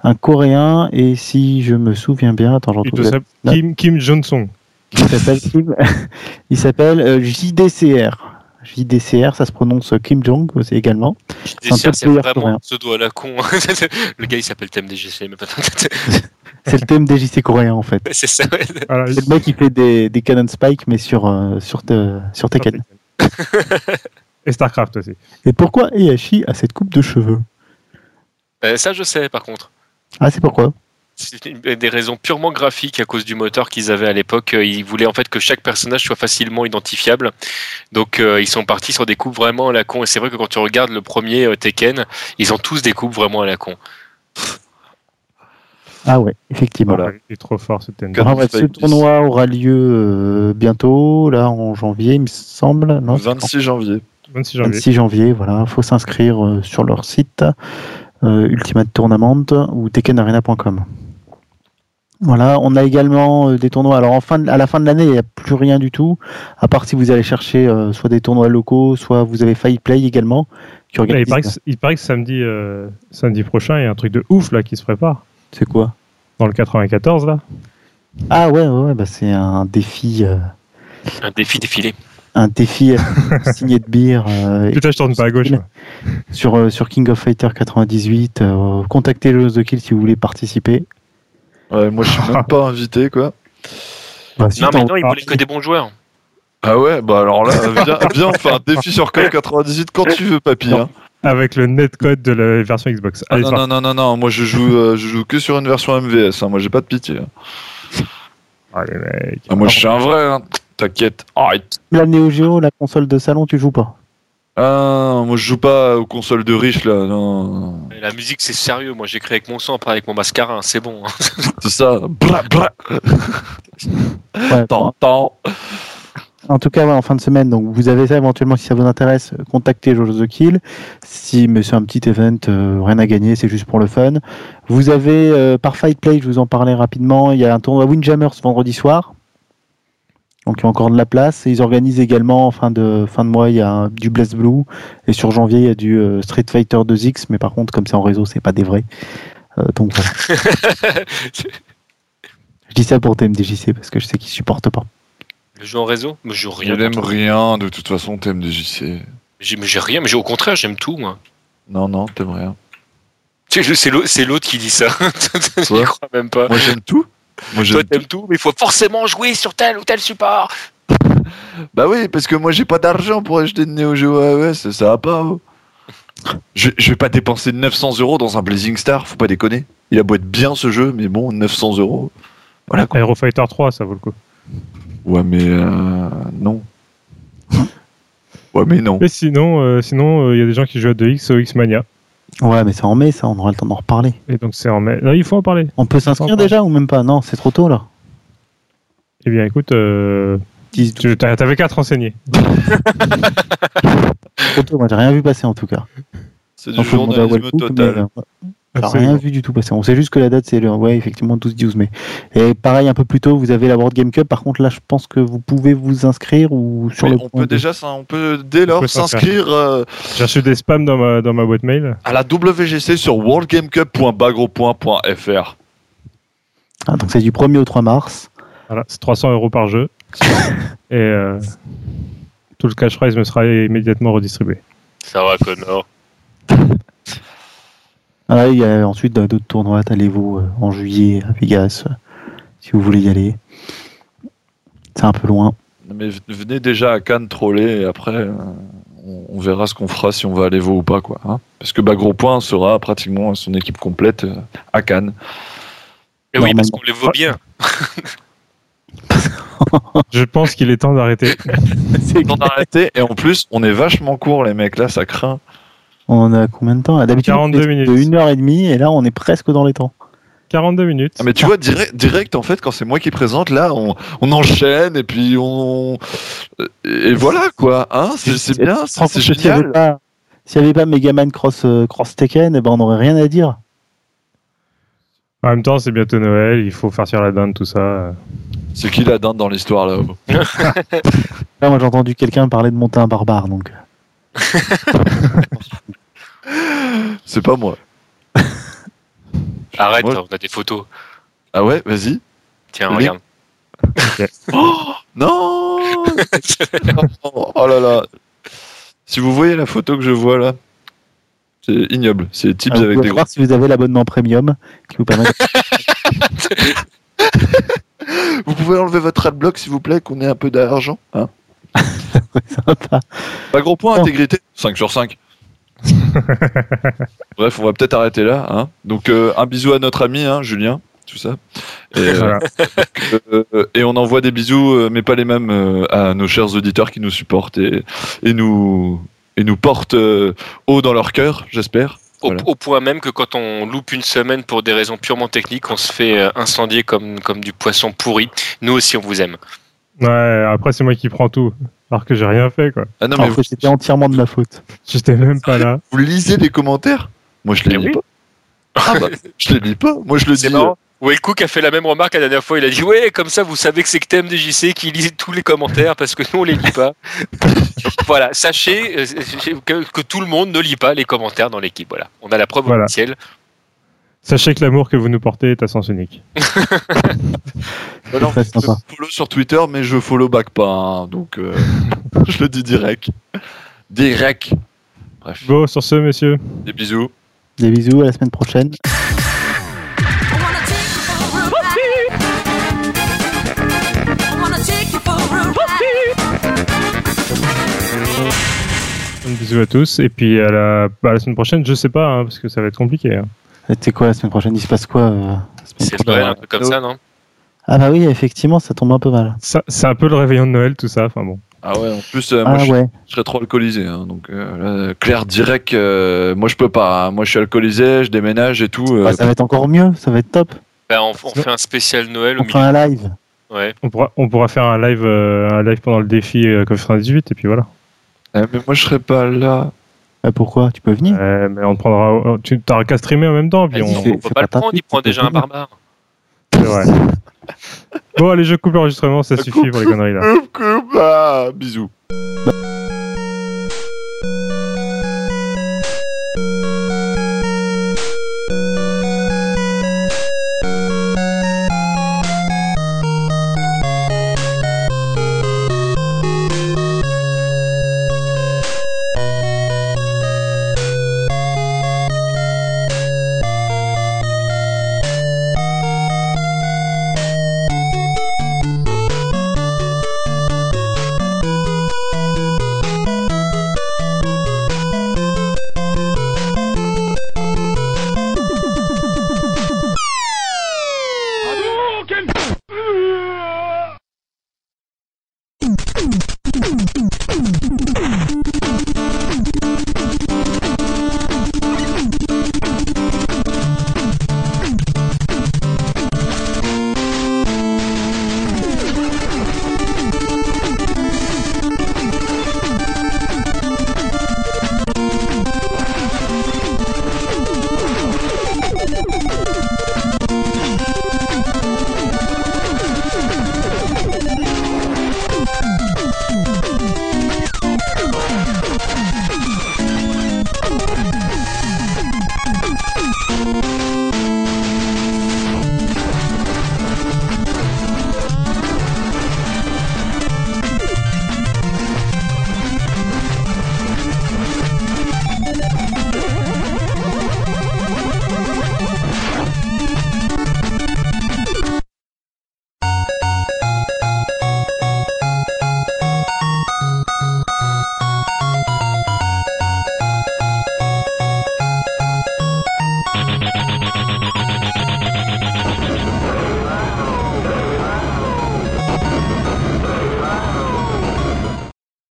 un coréen. Et si je me souviens bien, attends, s'appelle Kim, Kim Johnson. Il s'appelle Kim- <laughs> il s'appelle euh, JDCR. JDCR, ça se prononce Kim Jong aussi également. Peu c'est vraiment coréen. ce doigt à la con. <laughs> le gars il s'appelle mais pas- <laughs> C'est le thème des JC coréens en fait. C'est ça, ouais. Voilà, C'est le mec qui fait des, des Canon Spike mais sur, euh, sur, te- sur Tekken. Et StarCraft aussi. Et pourquoi Heihachi a cette coupe de cheveux? Euh, ça je sais par contre. Ah, c'est pourquoi? Des raisons purement graphiques à cause du moteur qu'ils avaient à l'époque. Euh, Ils voulaient en fait que chaque personnage soit facilement identifiable. Donc euh, ils sont partis sur des coupes vraiment à la con. Et c'est vrai que quand tu regardes le premier euh, Tekken, ils ont tous des coupes vraiment à la con. Ah ouais, effectivement. Voilà. Il est trop fort ce ouais, ce tournoi aura lieu euh, bientôt, là en janvier, il me semble. Non, c'est 26 janvier. 26 janvier. 26 janvier, voilà. faut s'inscrire euh, sur leur site euh, Ultimate Tournament ou tekkenarena.com. Voilà, on a également euh, des tournois. Alors en fin de- à la fin de l'année, il n'y a plus rien du tout, à part si vous allez chercher euh, soit des tournois locaux, soit vous avez Fight Play également, qui Là, il, paraît que, il paraît que samedi, euh, samedi prochain, il y a un truc de ouf là qui se prépare. C'est quoi? Dans le 94 là. Ah ouais, ouais, ouais, bah, c'est un défi. euh, Un défi défilé. un défi <laughs> signé de bière. euh, Putain, je tourne pas à gauche. sur, euh, sur King of Fighter 98. euh, contactez le The Kill si vous voulez participer. Ouais, moi, je suis même pas <laughs> invité, quoi. Bah, si Non, mais non, il voulait que des bons joueurs. Ah ouais, bah alors là, <laughs> viens, viens, on fait un défi sur Call 98 quand tu veux, papy. Hein. Avec le netcode de la version Xbox. Ah, Allez, non, non, non, non, non, moi je joue, euh, je joue que sur une version MVS, hein. moi j'ai pas de pitié. hein. parti. Allez, mec. Ah, moi je suis un vrai, hein. t'inquiète. Arrête. La Neo Geo, la console de salon, tu joues pas. Ah, moi je joue pas aux consoles de riches là, non. La musique, c'est sérieux. Moi, j'écris avec mon sang, pas avec mon mascara. hein, C'est bon. hein. <laughs> C'est ça. Bra, bra. Ouais, <laughs> Tant, tant. En tout cas, ouais, en fin de semaine, donc vous avez ça éventuellement si ça vous intéresse, euh, contactez Jojo The Kill. Si mais c'est un petit event, euh, rien à gagner, c'est juste pour le fun. Vous avez euh, par Fight Play, je vous en parlais rapidement, il y a un tournoi Windjammers vendredi soir. Donc il y a encore de la place. Et ils organisent également en fin de fin de mois, il y a un- du Blaze Blue et sur janvier il y a du euh, Street Fighter 2X, mais par contre comme c'est en réseau, c'est pas des vrais. Euh, donc voilà. <laughs> Je dis ça pour TMDJC parce que je sais qu'ils supportent pas. Le jeu en réseau Mais je joue rien. Il aime contre. rien, de toute façon t'aimes des JC. J'ai mais j'ai rien, mais j'ai- au contraire, j'aime tout, moi. Non, non, t'aimes rien. C'est l'au- c'est l'autre qui dit ça. <laughs> Je crois même pas. Moi j'aime tout. Moi Toi, t'aimes tout, mais il faut forcément jouer sur tel ou tel support. <laughs> Bah oui, parce que moi j'ai pas d'argent pour acheter de Neo Geo AES, ça va pas. oh. Je, je vais pas dépenser 900 euros dans un Blazing Star, faut pas déconner. Il a beau être bien ce jeu, mais bon, 900 euros. Voilà quoi. Aero Fighter 3, ça vaut le coup. Ouais, mais euh, non. Ouais, mais non. Et sinon, euh, sinon, euh, il y a des gens qui jouent à 2X au X-Mania. Ouais, mais c'est en mai, ça, on aura le temps d'en reparler. Et donc c'est en mai. Non, il faut en parler. On peut s'inscrire déjà ou même pas? Non, c'est trop tôt là. Eh bien, écoute, euh, 10, tu t'a- t'avais qu'à te renseigner. <laughs> trop tôt, moi j'ai rien vu passer en tout cas. C'est du journalisme Wellcook, mais, total. euh, Absolument. rien vu du tout passer. On sait juste que la date c'est le ouais, effectivement 12-12 mai. Et pareil, un peu plus tôt, vous avez la World Game Cup. Par contre, là, je pense que vous pouvez vous inscrire ou sur Mais le on peut de- déjà, ça- on peut dès On lors s'inscrire. s'inscrire euh, J'ai reçu des spams dans ma, dans ma boîte mail. à la WGC sur worldgamecup.bagropoint.fr. Ah, donc c'est du 1er au 3 mars. Voilà, c'est 300 euros par jeu. <laughs> Et euh, tout le cash prize me sera immédiatement redistribué. Ça va, Connor. <laughs> Ah, il y a ensuite d'autres tournois. Allez-vous euh, en juillet à Vegas euh, si vous voulez y aller. C'est un peu loin. Mais venez déjà à Cannes troller et après euh, on, verra ce qu'on fera si on va à l'Evo ou pas quoi. hein. Parce que bah, Gros Point sera pratiquement son équipe complète à Cannes. Et oui, parce qu'on les vaut bien. <laughs> Je pense qu'il est temps d'arrêter. <laughs> C'est Temps d'arrêter et en plus on est vachement court les mecs là ça craint. On a combien de temps là D'habitude, on 42 fait minutes. de 1h30 et là, on est presque dans les temps. 42 minutes. Ah, mais tu vois direct, direct en fait quand c'est moi qui présente là on, on enchaîne et puis on et voilà quoi hein c'est c'est bien c'est S'il n'y avait génial. pas, s'il y avait pas Megaman Cross, euh, Cross Tekken, eh ben, on n'aurait rien à dire. En même temps, c'est bientôt Noël, il faut farcir la dinde, tout ça. C'est qui la dinde dans l'histoire là <laughs> Là, moi, j'ai entendu quelqu'un parler de monter un barbare, donc. <laughs> C'est pas moi. Arrête, on a des photos. Ah ouais vas-y. Tiens, regarde. <gasps> Oh non <laughs> Oh là là Si vous voyez la photo que je vois là, c'est ignoble. C'est Tibbs Ah, vous avec pouvez des gros. voir si vous avez l'abonnement premium qui vous permet. de- <laughs> <laughs> Vous pouvez enlever votre adblock s'il vous plaît, qu'on ait un peu d'argent. Hein Sympa. Pas gros point, intégrité. 5 sur 5. <laughs> Bref, on va peut-être arrêter là. Hein. Donc euh, un bisou à notre ami, hein, Julien, tout ça. Et, euh, Voilà. <laughs> euh, et on envoie des bisous, mais pas les mêmes, euh, à nos chers auditeurs qui nous supportent et, et nous et nous portent euh, haut dans leur cœur, j'espère. Au, Voilà. au point même que quand on loupe une semaine pour des raisons purement techniques, on se fait incendier comme, comme du poisson pourri. Nous aussi, on vous aime. Ouais, après, c'est moi qui prends tout. Alors que j'ai rien fait, quoi. Ah non, mais vous, c'était entièrement de ma faute. J'étais même pas là. vous lisez les commentaires Moi, je les lis oui. pas. Ah bah, je les lis pas. Moi, je le dis. Marrant. Will Cook a fait la même remarque la dernière fois. Il a dit Ouais, comme ça, vous savez que c'est que TMDJC qui lit tous les commentaires parce que nous, on les lit pas. <laughs> Voilà, sachez euh, que, que tout le monde ne lit pas les commentaires dans l'équipe. Voilà, on a la preuve Voilà. officielle. Sachez que l'amour que vous nous portez est à sens unique. <laughs> Bah je sympa. follow sur Twitter, mais je follow back pas. hein, donc, euh, <laughs> je le dis direct. Direct. Bref, Bon, sur ce, messieurs. des bisous. Des bisous, à la semaine prochaine. Un bisou à tous. Et puis à la, à la semaine prochaine, je sais pas, hein, parce que ça va être compliqué. hein. C'est quoi la semaine prochaine? Il se passe quoi euh, C'est Noël, un peu comme ça, non? Ah bah oui, effectivement, ça tombe un peu mal. Ça- C'est un peu le réveillon de Noël, tout ça. Enfin bon. Ah ouais, en plus, euh, moi, Ah je, ouais. je serais trop alcoolisé. hein, donc, euh, là, Claire, direct, euh, moi, je peux pas. hein. Moi, je suis alcoolisé, je déménage et tout. euh, Bah, ça va être encore mieux, ça va être top. Bah, on, on fait un spécial Noël au On milieu. fera un live. Ouais. On pourra, on pourra faire un live, euh, un live pendant le défi euh, COVID-18, et puis voilà. eh, mais moi, je serais pas là. Bah, pourquoi Tu peux venir Euh, mais on te prendra. Tu t'auras qu'à streamer en même temps, puis on. fais- On peut pas le prendre, il prend déjà un barbare. <laughs> C'est vrai. bon, allez, je coupe l'enregistrement, ça suffit pour les conneries là. Euh, que- bah, bisous. Bah,